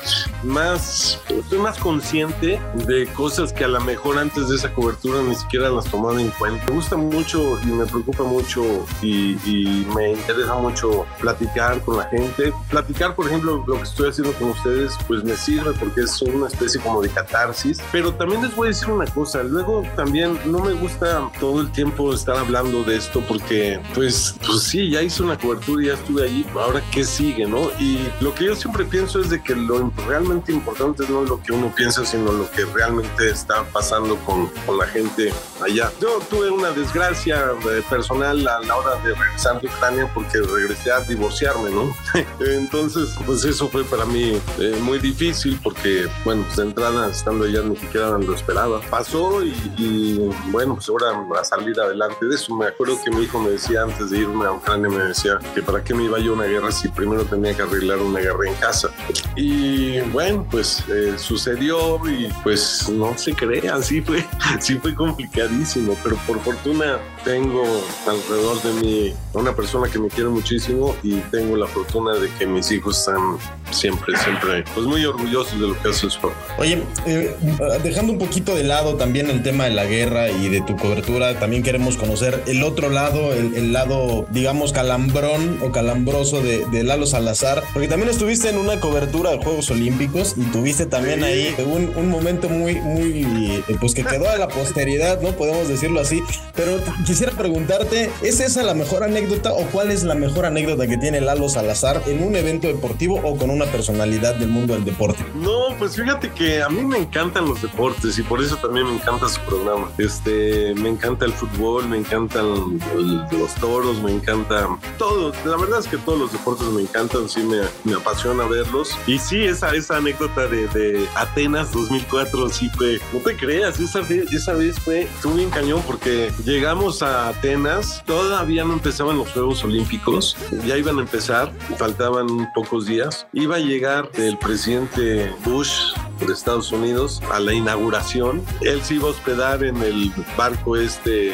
más, estoy más consciente de cosas que a lo mejor antes de esa cobertura ni siquiera las tomaba en cuenta. Me gusta mucho y me preocupa mucho y, y me interesa mucho platicar con la gente. Platicar, por ejemplo, lo que estoy haciendo con ustedes, pues me sirve porque es una especie como de catarsis. Pero también les voy a decir una cosa, luego también no me gusta todo el tiempo estar hablando de esto porque, pues, pues sí, ya hice una cobertura y ya estuve ahí, ahora qué sigue, ¿no? Y lo que yo siempre pienso es de que lo realmente importante no es lo que uno piensa, sino lo que realmente está pasando con, con la gente allá. Yo tuve una desgracia eh, personal a la hora de regresar de Ucrania porque regresé a divorciarme, ¿no? Entonces, pues eso fue para mí eh, muy difícil porque, bueno, pues de entrada estando allá ni siquiera lo esperaba. Pasó y, y, bueno, pues ahora a salir adelante de eso. Me acuerdo que mi hijo me decía antes de irme a Ucrania, me decía que para qué me iba yo a una guerra si primero tenía que arreglar una guerra en casa. Y bueno, pues eh, sucedió y pues no se crea, sí fue, sí fue complicadísimo, pero por fortuna tengo alrededor de mí una persona que me quiere muchísimo y tengo la fortuna de que mis hijos están siempre, siempre, pues muy orgullosos de lo que hace su papá. Oye, eh, dejando un poquito de lado también el tema de la guerra y de tu cobertura, también queremos conocer el otro lado, el, el lado, digamos, calambrón o calambroso de, de Lalo Salazar, porque también estuviste en una cobertura de Juegos Olímpicos y tuviste también Sí. ahí un, un momento muy, muy, eh, pues que quedó a la posteridad, ¿no? Podemos decirlo así, pero quisiera preguntarte, ¿es esa la mejor anécdota o cuál es la mejor anécdota que tiene Lalo Salazar en un evento deportivo o con una personalidad del mundo del deporte? No, pues fíjate que a mí me encantan los deportes y por eso también me encanta su programa. Este, me encanta el fútbol, me encantan el- los toros, me encanta todo. La verdad es que todos los deportes me encantan, sí me, me apasiona verlos. Y sí, esa, esa anécdota de, de Atenas 2004 sí fue, no te creas, esa esa vez fue, estuvo bien cañón porque llegamos a Atenas, todavía no empezaban los Juegos Olímpicos, ya iban a empezar, faltaban pocos días. Iba a llegar el presidente Bush de Estados Unidos a la inauguración. Él se iba a hospedar en el barco este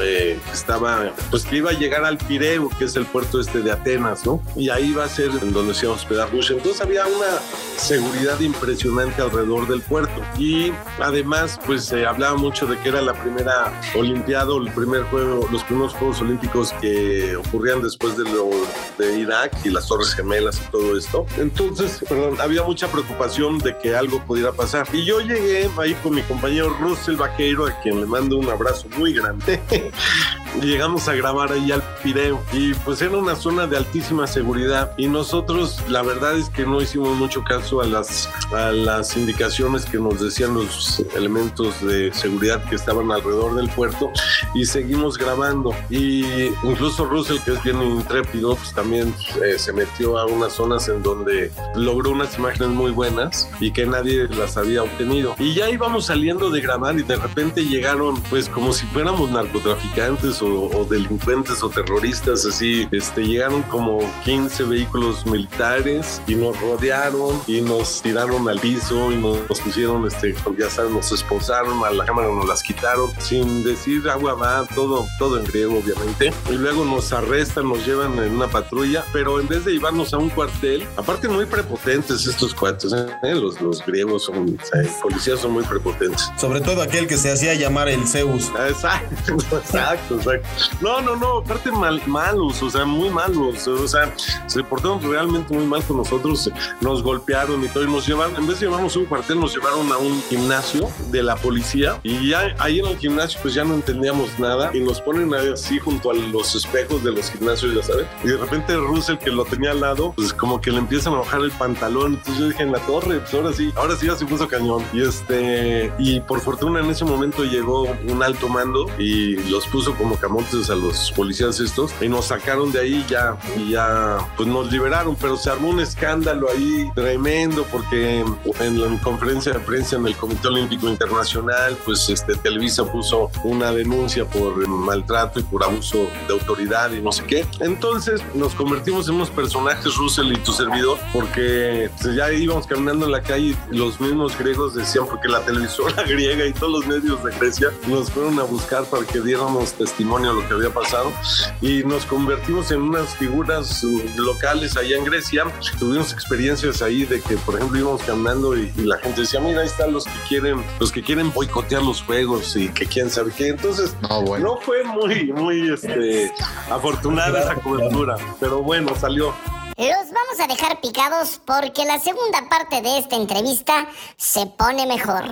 eh, estaba, pues que iba a llegar al Pireo, que es el puerto este de Atenas, ¿no? Y ahí va a ser en donde se iba a hospedar Rush. Entonces había una seguridad impresionante alrededor del puerto. Y además, pues se hablaba mucho de que era la primera Olimpiada, el primer juego, los primeros Juegos Olímpicos que ocurrían después de lo de Irak y las Torres Gemelas y todo esto. Entonces, perdón, había mucha preocupación de que algo pudiera pasar. Y yo llegué ahí con mi compañero Russell Vaqueiro, a quien le mando un abrazo muy grande. llegamos a grabar ahí al Pireo. Y pues era una zona de altísima seguridad. Y nosotros, la verdad es que no hicimos mucho caso a las, a las indicaciones que nos decían los elementos de seguridad que estaban alrededor del puerto. Y seguimos grabando. Y incluso Russell, que es bien intrépido, pues también eh, se metió a unas zonas en donde logró unas imágenes muy buenas y que nadie las había obtenido. Y ya íbamos saliendo de grabar y de repente llegaron, pues como si fuéramos narcotraficantes o, o delincuentes o terroristas, así, este, llegaron como 15 vehículos militares y nos rodearon y nos tiraron al piso y nos, nos pusieron, este, ya saben, nos esposaron, a la cámara nos las quitaron, sin decir agua va, todo, todo en griego, obviamente. Y luego nos arrestan, nos llevan en una patrulla, pero en vez de llevarnos a un cuartel, aparte muy prepotentes estos cuates, ¿eh? los, los griegos son, o sea, policías son muy prepotentes. Sobre todo aquel que se hacía llamar el Zeus. Exacto, exacto, exacto. No, no, no, aparte mal, malos, o sea, muy malos, o sea, se portaron realmente muy mal con nosotros, nos golpearon y todo, y nos llevaron, en vez de llevarnos un cuartel, nos llevaron a un gimnasio de la policía, y ya ahí en el gimnasio pues ya no entendíamos nada, y nos ponen así junto a los espejos de los gimnasios, ya sabes, y de repente Russell, que lo tenía al lado, pues como que le empiezan a bajar el pantalón, entonces yo dije, en la torre, pues ahora sí, ahora sí ya se puso cañón, y este, y por fortuna en ese momento llegó un alto mando y los puso como camotes a los policías estos y nos sacaron de ahí ya y ya pues nos liberaron pero se armó un escándalo ahí tremendo porque en la conferencia de prensa en el Comité Olímpico Internacional pues este Televisa puso una denuncia por maltrato y por abuso de autoridad y no sé qué. Entonces nos convertimos en unos personajes Russell y tu servidor porque pues, ya íbamos caminando en la calle y los mismos griegos decían porque la televisora griega y todos los medios de Grecia nos fueron a buscar para que diéramos testimonio de lo que había pasado y nos convertimos en unas figuras locales allá en Grecia. Tuvimos experiencias ahí de que, por ejemplo, íbamos caminando y, y la gente decía, mira, ahí están los que quieren, los que quieren boicotear los juegos y que quién sabe qué. Entonces, No, bueno. no fue muy, muy este, afortunada esa cobertura, pero bueno, salió. Los vamos a dejar picados porque la segunda parte de esta entrevista se pone mejor.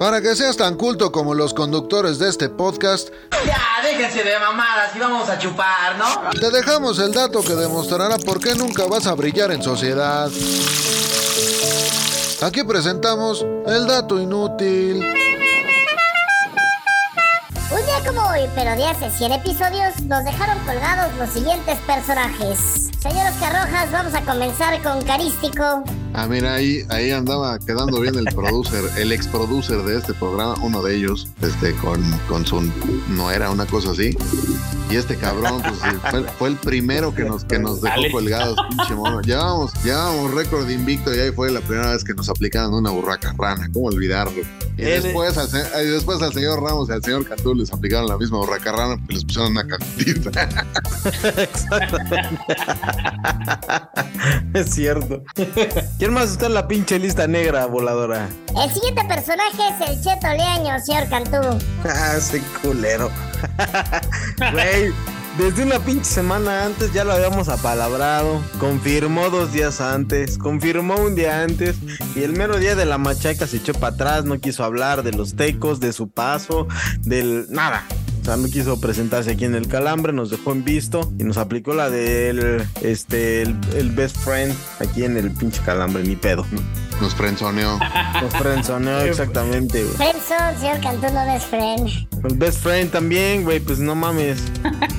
Para que seas tan culto como los conductores de este podcast, Ya, déjense de mamadas y vamos a chupar, ¿no? te dejamos el dato que demostrará por qué nunca vas a brillar en sociedad. Aquí presentamos el dato inútil. Un día como hoy, pero de hace 100 episodios, nos dejaron colgados los siguientes personajes. Señor Oscar Rojas, vamos a comenzar con Carístico. Ah, mira, ahí, ahí andaba quedando bien el producer, el ex producer de este programa, uno de ellos, este, con, con su no era una cosa así. Y este cabrón, pues fue, fue el primero que nos, que nos dejó Dale. colgados, pinche mono. Llevamos, llevamos récord invicto y ahí fue la primera vez que nos aplicaron una burraca rana. ¿Cómo olvidarlo? Y después, al, y después al señor Ramos y al señor Cantú les aplicaron la misma burraca rana, pero les pusieron una cantita. es cierto. ¿Quién más está en la pinche lista negra voladora? El siguiente personaje es el Cheto Leaño, señor Cantú. Ah, ese culero. Güey, desde una pinche semana antes ya lo habíamos apalabrado. Confirmó dos días antes, confirmó un día antes. Y el mero día de la machaca se echó para atrás, no quiso hablar de los tecos, de su paso, del nada. O sea, no quiso presentarse aquí en el calambre, nos dejó en visto y nos aplicó la del este el, el best friend aquí en el pinche calambre, ni pedo. Nos frenzoneó. Nos frenzoneó exactamente, güey. Señor Cantú, no es friend. El best friend también, güey, pues no mames.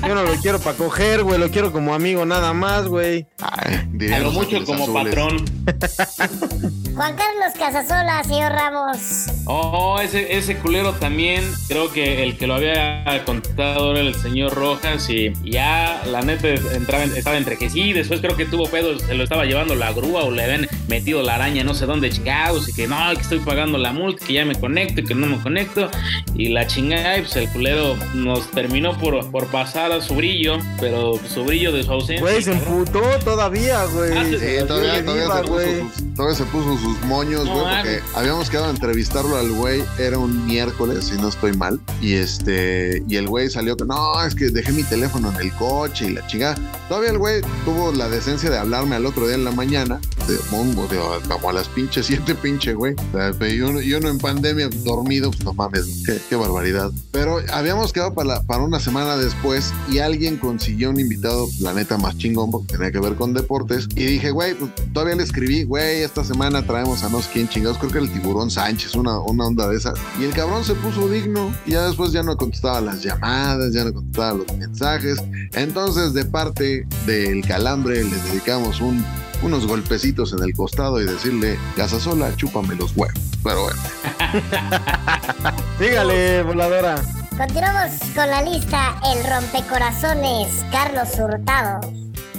Yo no lo quiero para coger, güey. Lo quiero como amigo nada más, güey. Ay, A lo mucho como Azules. patrón. Juan Carlos Casasola, señor Ramos. Oh, ese, ese culero también, creo que el que lo había contado era el señor Rojas y ya la neta entraba, estaba entre que sí, después creo que tuvo pedos, se lo estaba llevando la grúa o le habían metido la araña no sé dónde chingados y que no, que estoy pagando la multa, que ya me conecto y que no me conecto y la chingada y pues el culero nos terminó por, por pasar a su brillo, pero su brillo de su ausencia. Güey, se emputó todavía, güey. Ah, sí, Sí, Sigue todavía, todavía viva, se puso güey. sus, todavía se puso sus moños, No, güey, mames. porque habíamos quedado a entrevistarlo al güey, era un miércoles, si no estoy mal, y este, y el güey salió que no, es que dejé mi teléfono en el coche y la chingada. Todavía el güey tuvo la decencia de hablarme al otro día en la mañana, de mongo, de, como a las pinches siete pinche, güey. O sea, yo, yo no en pandemia, dormido, pues no mames, qué, qué barbaridad. Pero habíamos quedado para, la- para una semana después y alguien consiguió un invitado, la neta, más chingón, porque tenía que ver con deportes. Y dije, güey, pues todavía le escribí, güey, esta semana traemos a no sé quién chingados, creo que el tiburón Sánchez, una, una onda de esas. Y el cabrón se puso digno y ya después ya no contestaba las llamadas, ya no contestaba los mensajes. Entonces, de parte del calambre, le dedicamos un, unos golpecitos en el costado y decirle, Gasasola, chúpame los huevos. Pero bueno. Sígale, voladora. Continuamos con la lista. El rompecorazones, Carlos Hurtado.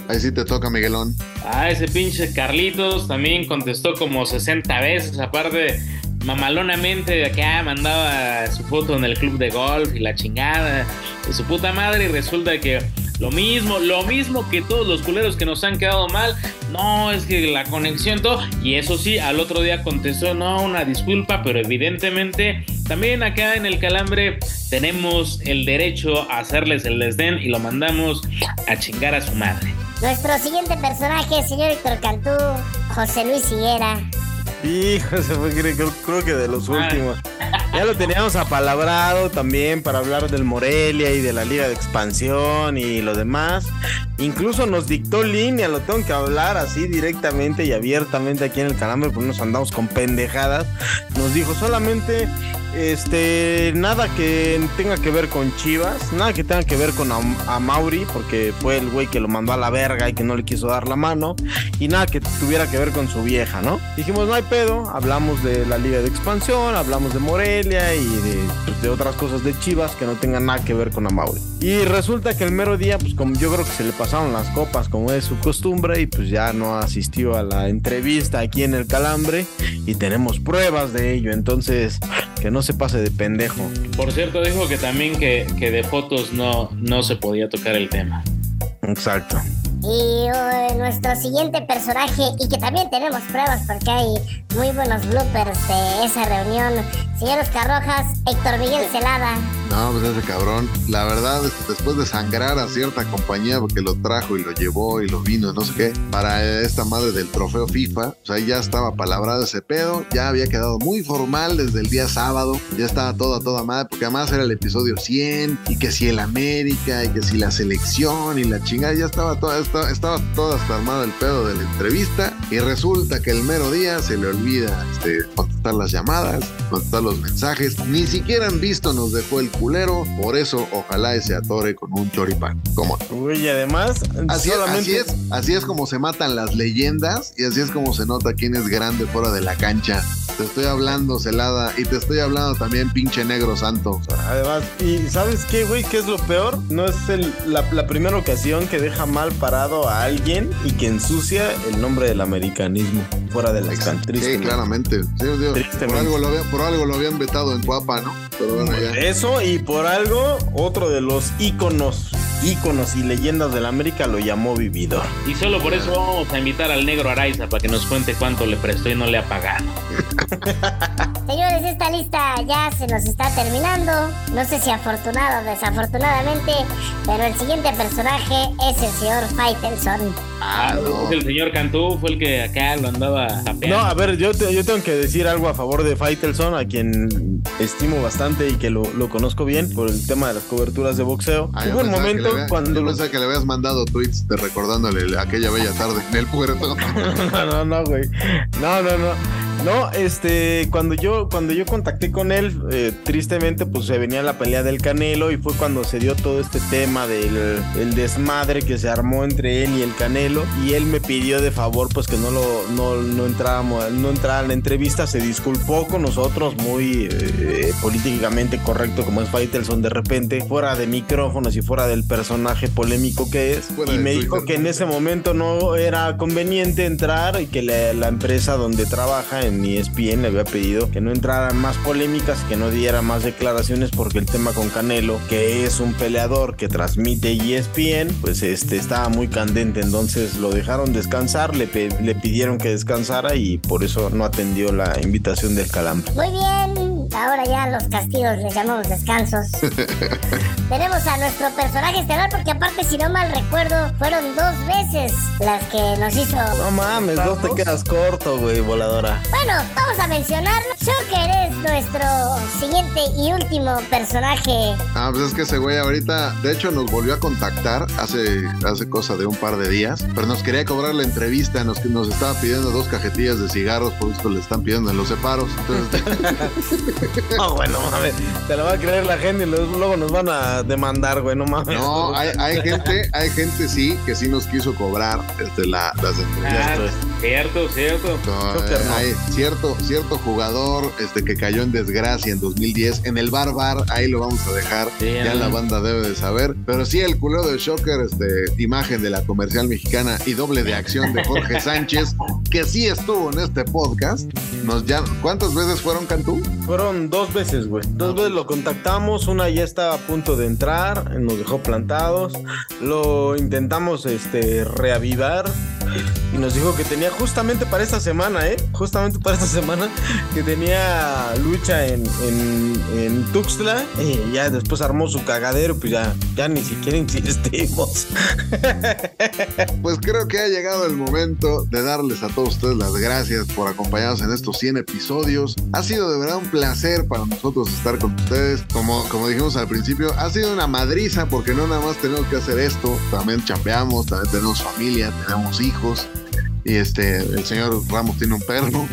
Ahí sí te toca, Miguelón. Ah, ese pinche Carlitos también contestó como 60 veces, aparte mamalonamente de acá mandaba su foto en el club de golf y la chingada de su puta madre y resulta que lo mismo, lo mismo que todos los culeros que nos han quedado mal, no, es que la conexión todo, y eso sí, al otro día contestó, no, una disculpa, pero evidentemente también acá en el calambre tenemos el derecho a hacerles el desdén y lo mandamos a chingar a su madre. Nuestro siguiente personaje, señor Héctor Cantú, José Luis Higuera. Hijo, se fue, creo, creo que de los Ah. últimos. Ya lo teníamos apalabrado también para hablar del Morelia y de la Liga de Expansión y lo demás. Incluso nos dictó línea, lo tengo que hablar así directamente y abiertamente aquí en el calambre, porque nos andamos con pendejadas. Nos dijo solamente este nada que tenga que ver con Chivas, nada que tenga que ver con Am- a, Mauri, porque fue el güey que lo mandó a la verga y que no le quiso dar la mano, y nada que tuviera que ver con su vieja, ¿no? Dijimos, no hay pedo, hablamos de la Liga de Expansión, hablamos de Morelia y de, pues, de otras cosas de Chivas que no tengan nada que ver con Amauri. Y resulta que el mero día, pues como yo creo que se le pasaron las copas como es su costumbre y pues ya no asistió a la entrevista aquí en el Calambre y tenemos pruebas de ello, entonces que no se pase de pendejo. Por cierto, dijo que también que, que de fotos no, no se podía tocar el tema. Exacto. Y eh, nuestro siguiente personaje, y que también tenemos pruebas porque hay muy buenos bloopers de esa reunión. Señor Oscar Rojas, Héctor Miguel Celada. No, pues ese cabrón, la verdad después de sangrar a cierta compañía porque lo trajo y lo llevó y lo vino, no sé qué, para esta madre del trofeo FIFA, o sea, ya estaba palabrado ese pedo, ya había quedado muy formal desde el día sábado, ya estaba todo a toda madre, porque además era el episodio 100 y que si el América y que si la selección y la chingada, ya estaba todo, estaba, todo hasta armado el pedo de la entrevista y resulta que el mero día se le olvida este, contestar las llamadas, contestar los mensajes, ni siquiera han visto nos dejó el culero, por eso ojalá y se atore con un choripán. ¿Cómo? Uy, además, Así, es- así es, así es como se matan las leyendas y así es como se nota quién es grande fuera de la cancha. Te estoy hablando, Celada, y te estoy hablando también, pinche negro santo. Además, ¿y sabes qué, güey? ¿Qué es lo peor? No es el- la, la primera ocasión que deja mal parado a alguien y que ensucia el nombre del americanismo fuera de la cancha. Sí, claramente. Sí, por, algo lo había- por algo lo habían vetado en Cuapa, ¿no? Pero bueno, ya. Eso y por algo, otro de los íconos, íconos y leyendas de la América lo llamó vividor. Y solo por eso vamos a invitar al negro Araiza para que nos cuente cuánto le prestó y no le ha pagado. Señores, esta lista ya se nos está terminando. No sé si afortunado o desafortunadamente, pero el siguiente personaje es el señor Faitelson. Ah, no. El señor Cantú, fue el que acá lo andaba tapeando. No, a ver, yo, te- yo tengo que decir algo a favor de Faitelson, a quien estimo bastante y que lo, lo conozco bien por el tema de las coberturas de boxeo. Ah, Hubo un que momento cuando yo pensaba que le habías mandado tweets de recordándole aquella bella tarde en el puerto. No, no, no, güey. No, no, no. No, este, cuando yo, cuando yo contacté con él, eh, tristemente, pues se venía la pelea del Canelo y fue cuando se dio todo este tema del el desmadre que se armó entre él y el Canelo y él me pidió de favor, pues que no lo, no, no entrábamos, no entrara en la entrevista, se disculpó con nosotros, muy eh, políticamente correcto como es Faitelson de repente, fuera de micrófonos y fuera del personaje polémico que es, Fuera y me dijo que en ese momento no era conveniente entrar y que la, la empresa donde trabaja en ESPN le había pedido que no entraran más polémicas que no diera más declaraciones porque el tema con Canelo, que es un peleador que transmite ESPN, pues este estaba muy candente, entonces lo dejaron descansar, le, le pidieron que descansara y por eso no atendió la invitación del calambre. Muy bien, ahora ya los castigos les llamamos descansos. Tenemos a nuestro personaje estelar porque aparte, si no mal recuerdo, fueron dos veces las que nos hizo... No mames, no te quedas corto, güey, voladora. Bueno, vamos a mencionarlo. Shocker es nuestro siguiente y último personaje. Ah, pues es que ese güey ahorita, de hecho, nos volvió a contactar hace, hace cosa de un par de días, pero nos quería cobrar la entrevista, nos, nos estaba pidiendo dos cajetillas de cigarros, por eso le están pidiendo en los separos. Entonces, No, güey, no mames, te lo va a creer la gente y luego nos van a demandar, güey, no mames. no, hay, hay gente, hay gente sí que sí nos quiso cobrar este, la, las Ah, entrevistas. cierto, cierto. No, eh, hay cierto, cierto jugador este, que cayó en desgracia en 2010 en el Bar Bar, ahí lo vamos a dejar, ya la banda debe de saber, pero sí el culero de Shocker, este, imagen de la comercial mexicana y doble de acción de Jorge Sánchez, que sí estuvo en este podcast, nos ya, ¿cuántas veces fueron Cantú? Fueron dos veces, güey. Dos veces lo contactamos, una ya estaba a punto de entrar, nos dejó plantados. Lo intentamos este reavivar y nos dijo que tenía justamente para esta semana, ¿eh? Justamente para esta semana que tenía lucha en, en, en Tuxtla y ya después armó su cagadero, pues ya, ya ni siquiera insistimos. Pues creo que ha llegado el momento de darles a todos ustedes las gracias por acompañarnos en estos 100 episodios. Ha sido de verdad un placer para nosotros estar con ustedes. Como, como dijimos al principio, ha sido una madriza porque no nada más tenemos que hacer esto, también chambeamos, también tenemos familia, tenemos hijos. hijos Y este, el señor Ramos tiene un perro,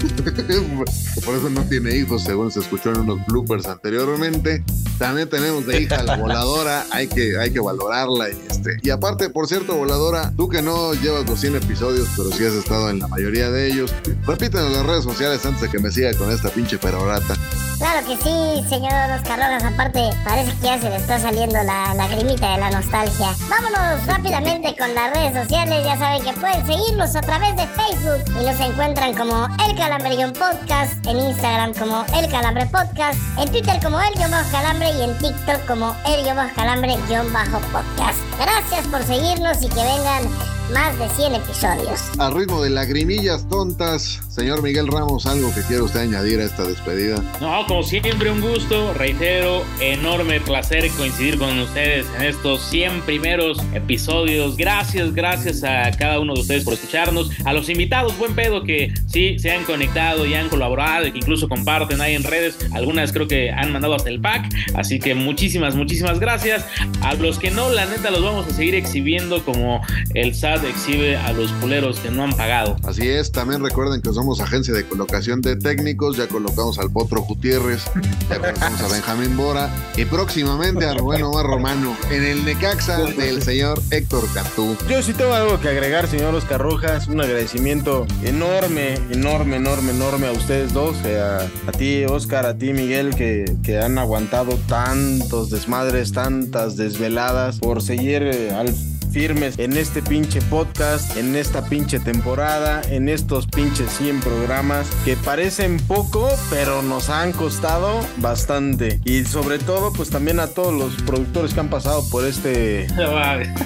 por eso no tiene hijos, según se escuchó en unos bloopers anteriormente. También tenemos de hija la voladora, hay que, hay que valorarla. Y, este. y aparte, por cierto, voladora, tú que no llevas los 100 episodios, pero sí has estado en la mayoría de ellos, repítenos las redes sociales antes de que me siga con esta pinche perorata. Claro que sí, señor Oscar Rojas. Aparte, parece que ya se le está saliendo la lagrimita de la nostalgia. Vámonos rápidamente con las redes sociales. Ya saben que pueden seguirnos a través de Facebook y nos encuentran como El Calambre Podcast, en Instagram como El Calambre Podcast, en Twitter como El Guión Bajo Calambre y en TikTok como El Guión Bajo Calambre Guión Bajo Podcast. Gracias por seguirnos y que vengan más de 100 episodios. Al ritmo de lagrimillas tontas, señor Miguel Ramos, ¿algo que quiera usted añadir a esta despedida? No, como siempre, un gusto. Reitero, enorme placer coincidir con ustedes en estos 100 primeros episodios. Gracias, gracias a cada uno de ustedes por escucharnos. A los invitados, buen pedo, que sí se han conectado y han colaborado, e que incluso comparten ahí en redes. Algunas creo que han mandado hasta el pack. Así que muchísimas, muchísimas gracias. A los que no, la neta, los vamos a seguir exhibiendo como el SAT exhibe a los culeros que no han pagado. Así es, también recuerden que somos agencia de colocación de técnicos, ya colocamos al Potro Gutiérrez, ya colocamos a Benjamín Bora y próximamente a Rubén Omar Romano en el Necaxa del señor Héctor Cantú. Yo sí tengo algo que agregar, señor Oscar Rojas. Un agradecimiento enorme, enorme, enorme, enorme a ustedes dos. eh, A, a ti, Oscar, a ti, Miguel, que, que han aguantado tantos desmadres, tantas desveladas por seguir eh, al firmes en este pinche podcast, en esta pinche temporada, en estos pinches 100 programas que parecen poco, pero nos han costado bastante. Y sobre todo, pues también a todos los productores que han pasado por este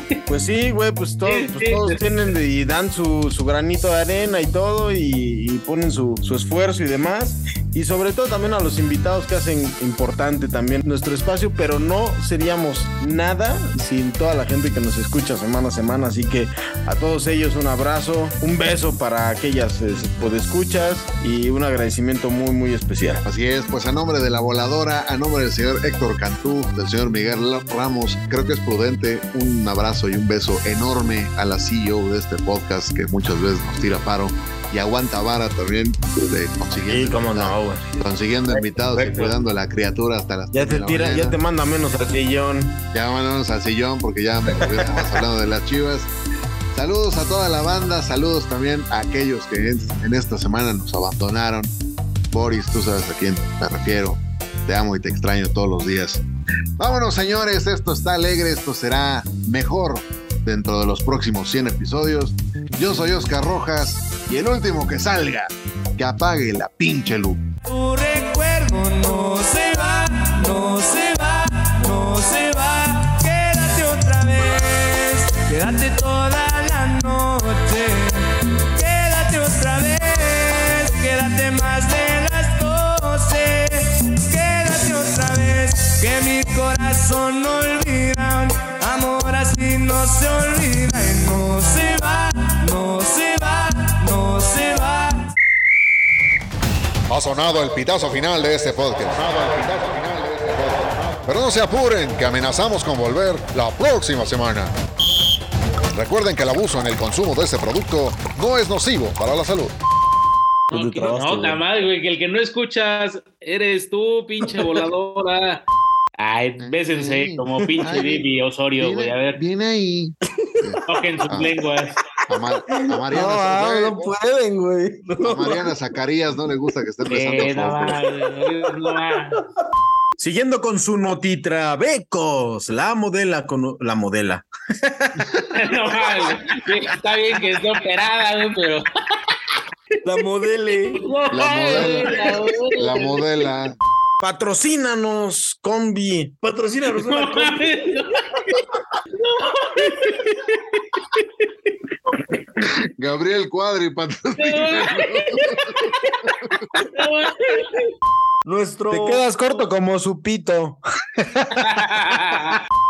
pues sí, güey, pues, todos, Sí, pues todos tienen y dan su, su granito de arena y todo y, y ponen su, su esfuerzo y demás. Y sobre todo también a los invitados que hacen importante también nuestro espacio, pero no seríamos nada sin toda la gente que nos escucha semana a semana. Así que a todos ellos un abrazo, un beso para aquellas eh, podescuchas y un agradecimiento muy, muy especial. Así es, pues a nombre de la voladora, a nombre del señor Héctor Cantú, del señor Miguel Ramos, creo que es prudente un abrazo y un beso enorme a la CEO de este podcast que muchas veces nos tira paro y aguanta vara también de consiguiendo, Sí, cómo no, güey. consiguiendo invitados y cuidando a la criatura hasta las Ya te la tira, ya te manda menos al sillón. Ya vámonos al sillón porque ya me estamos hablando de las chivas. Saludos a toda la banda, saludos también a aquellos que en, en esta semana nos abandonaron. Boris, tú sabes a quién me refiero. Te amo y te extraño todos los días. Vámonos, señores, esto está alegre, esto será mejor dentro de los próximos 100 episodios. Yo soy Oscar Rojas y el último que salga, que apague la pinche luz. Ha sonado el pitazo final de este podcast. Pero no se apuren, que amenazamos con volver la próxima semana. Recuerden que el abuso en el consumo de este producto no es nocivo para la salud. No, que- no, madre, güey, que el que no escuchas eres tú, pinche voladora. Ay, bésense Sí. como pinche Ay, Vivi Osorio, güey. A ver, viene ahí. toquen sus Ah. lenguas. A, Ma- a Mariana, No, ah, no pueden, güey. a Mariana Zacarías no le gusta que estén Eh, besando no. Siguiendo con su notitra, Becos, la modela con la modela. No va, güey. Sí, Está bien que esté operada, pero. La modele. La modela. La modela. Patrocínanos, combi. Patrocínanos No una combi. Gabriel Cuadri. Nuestro. Te quedas corto como su pito.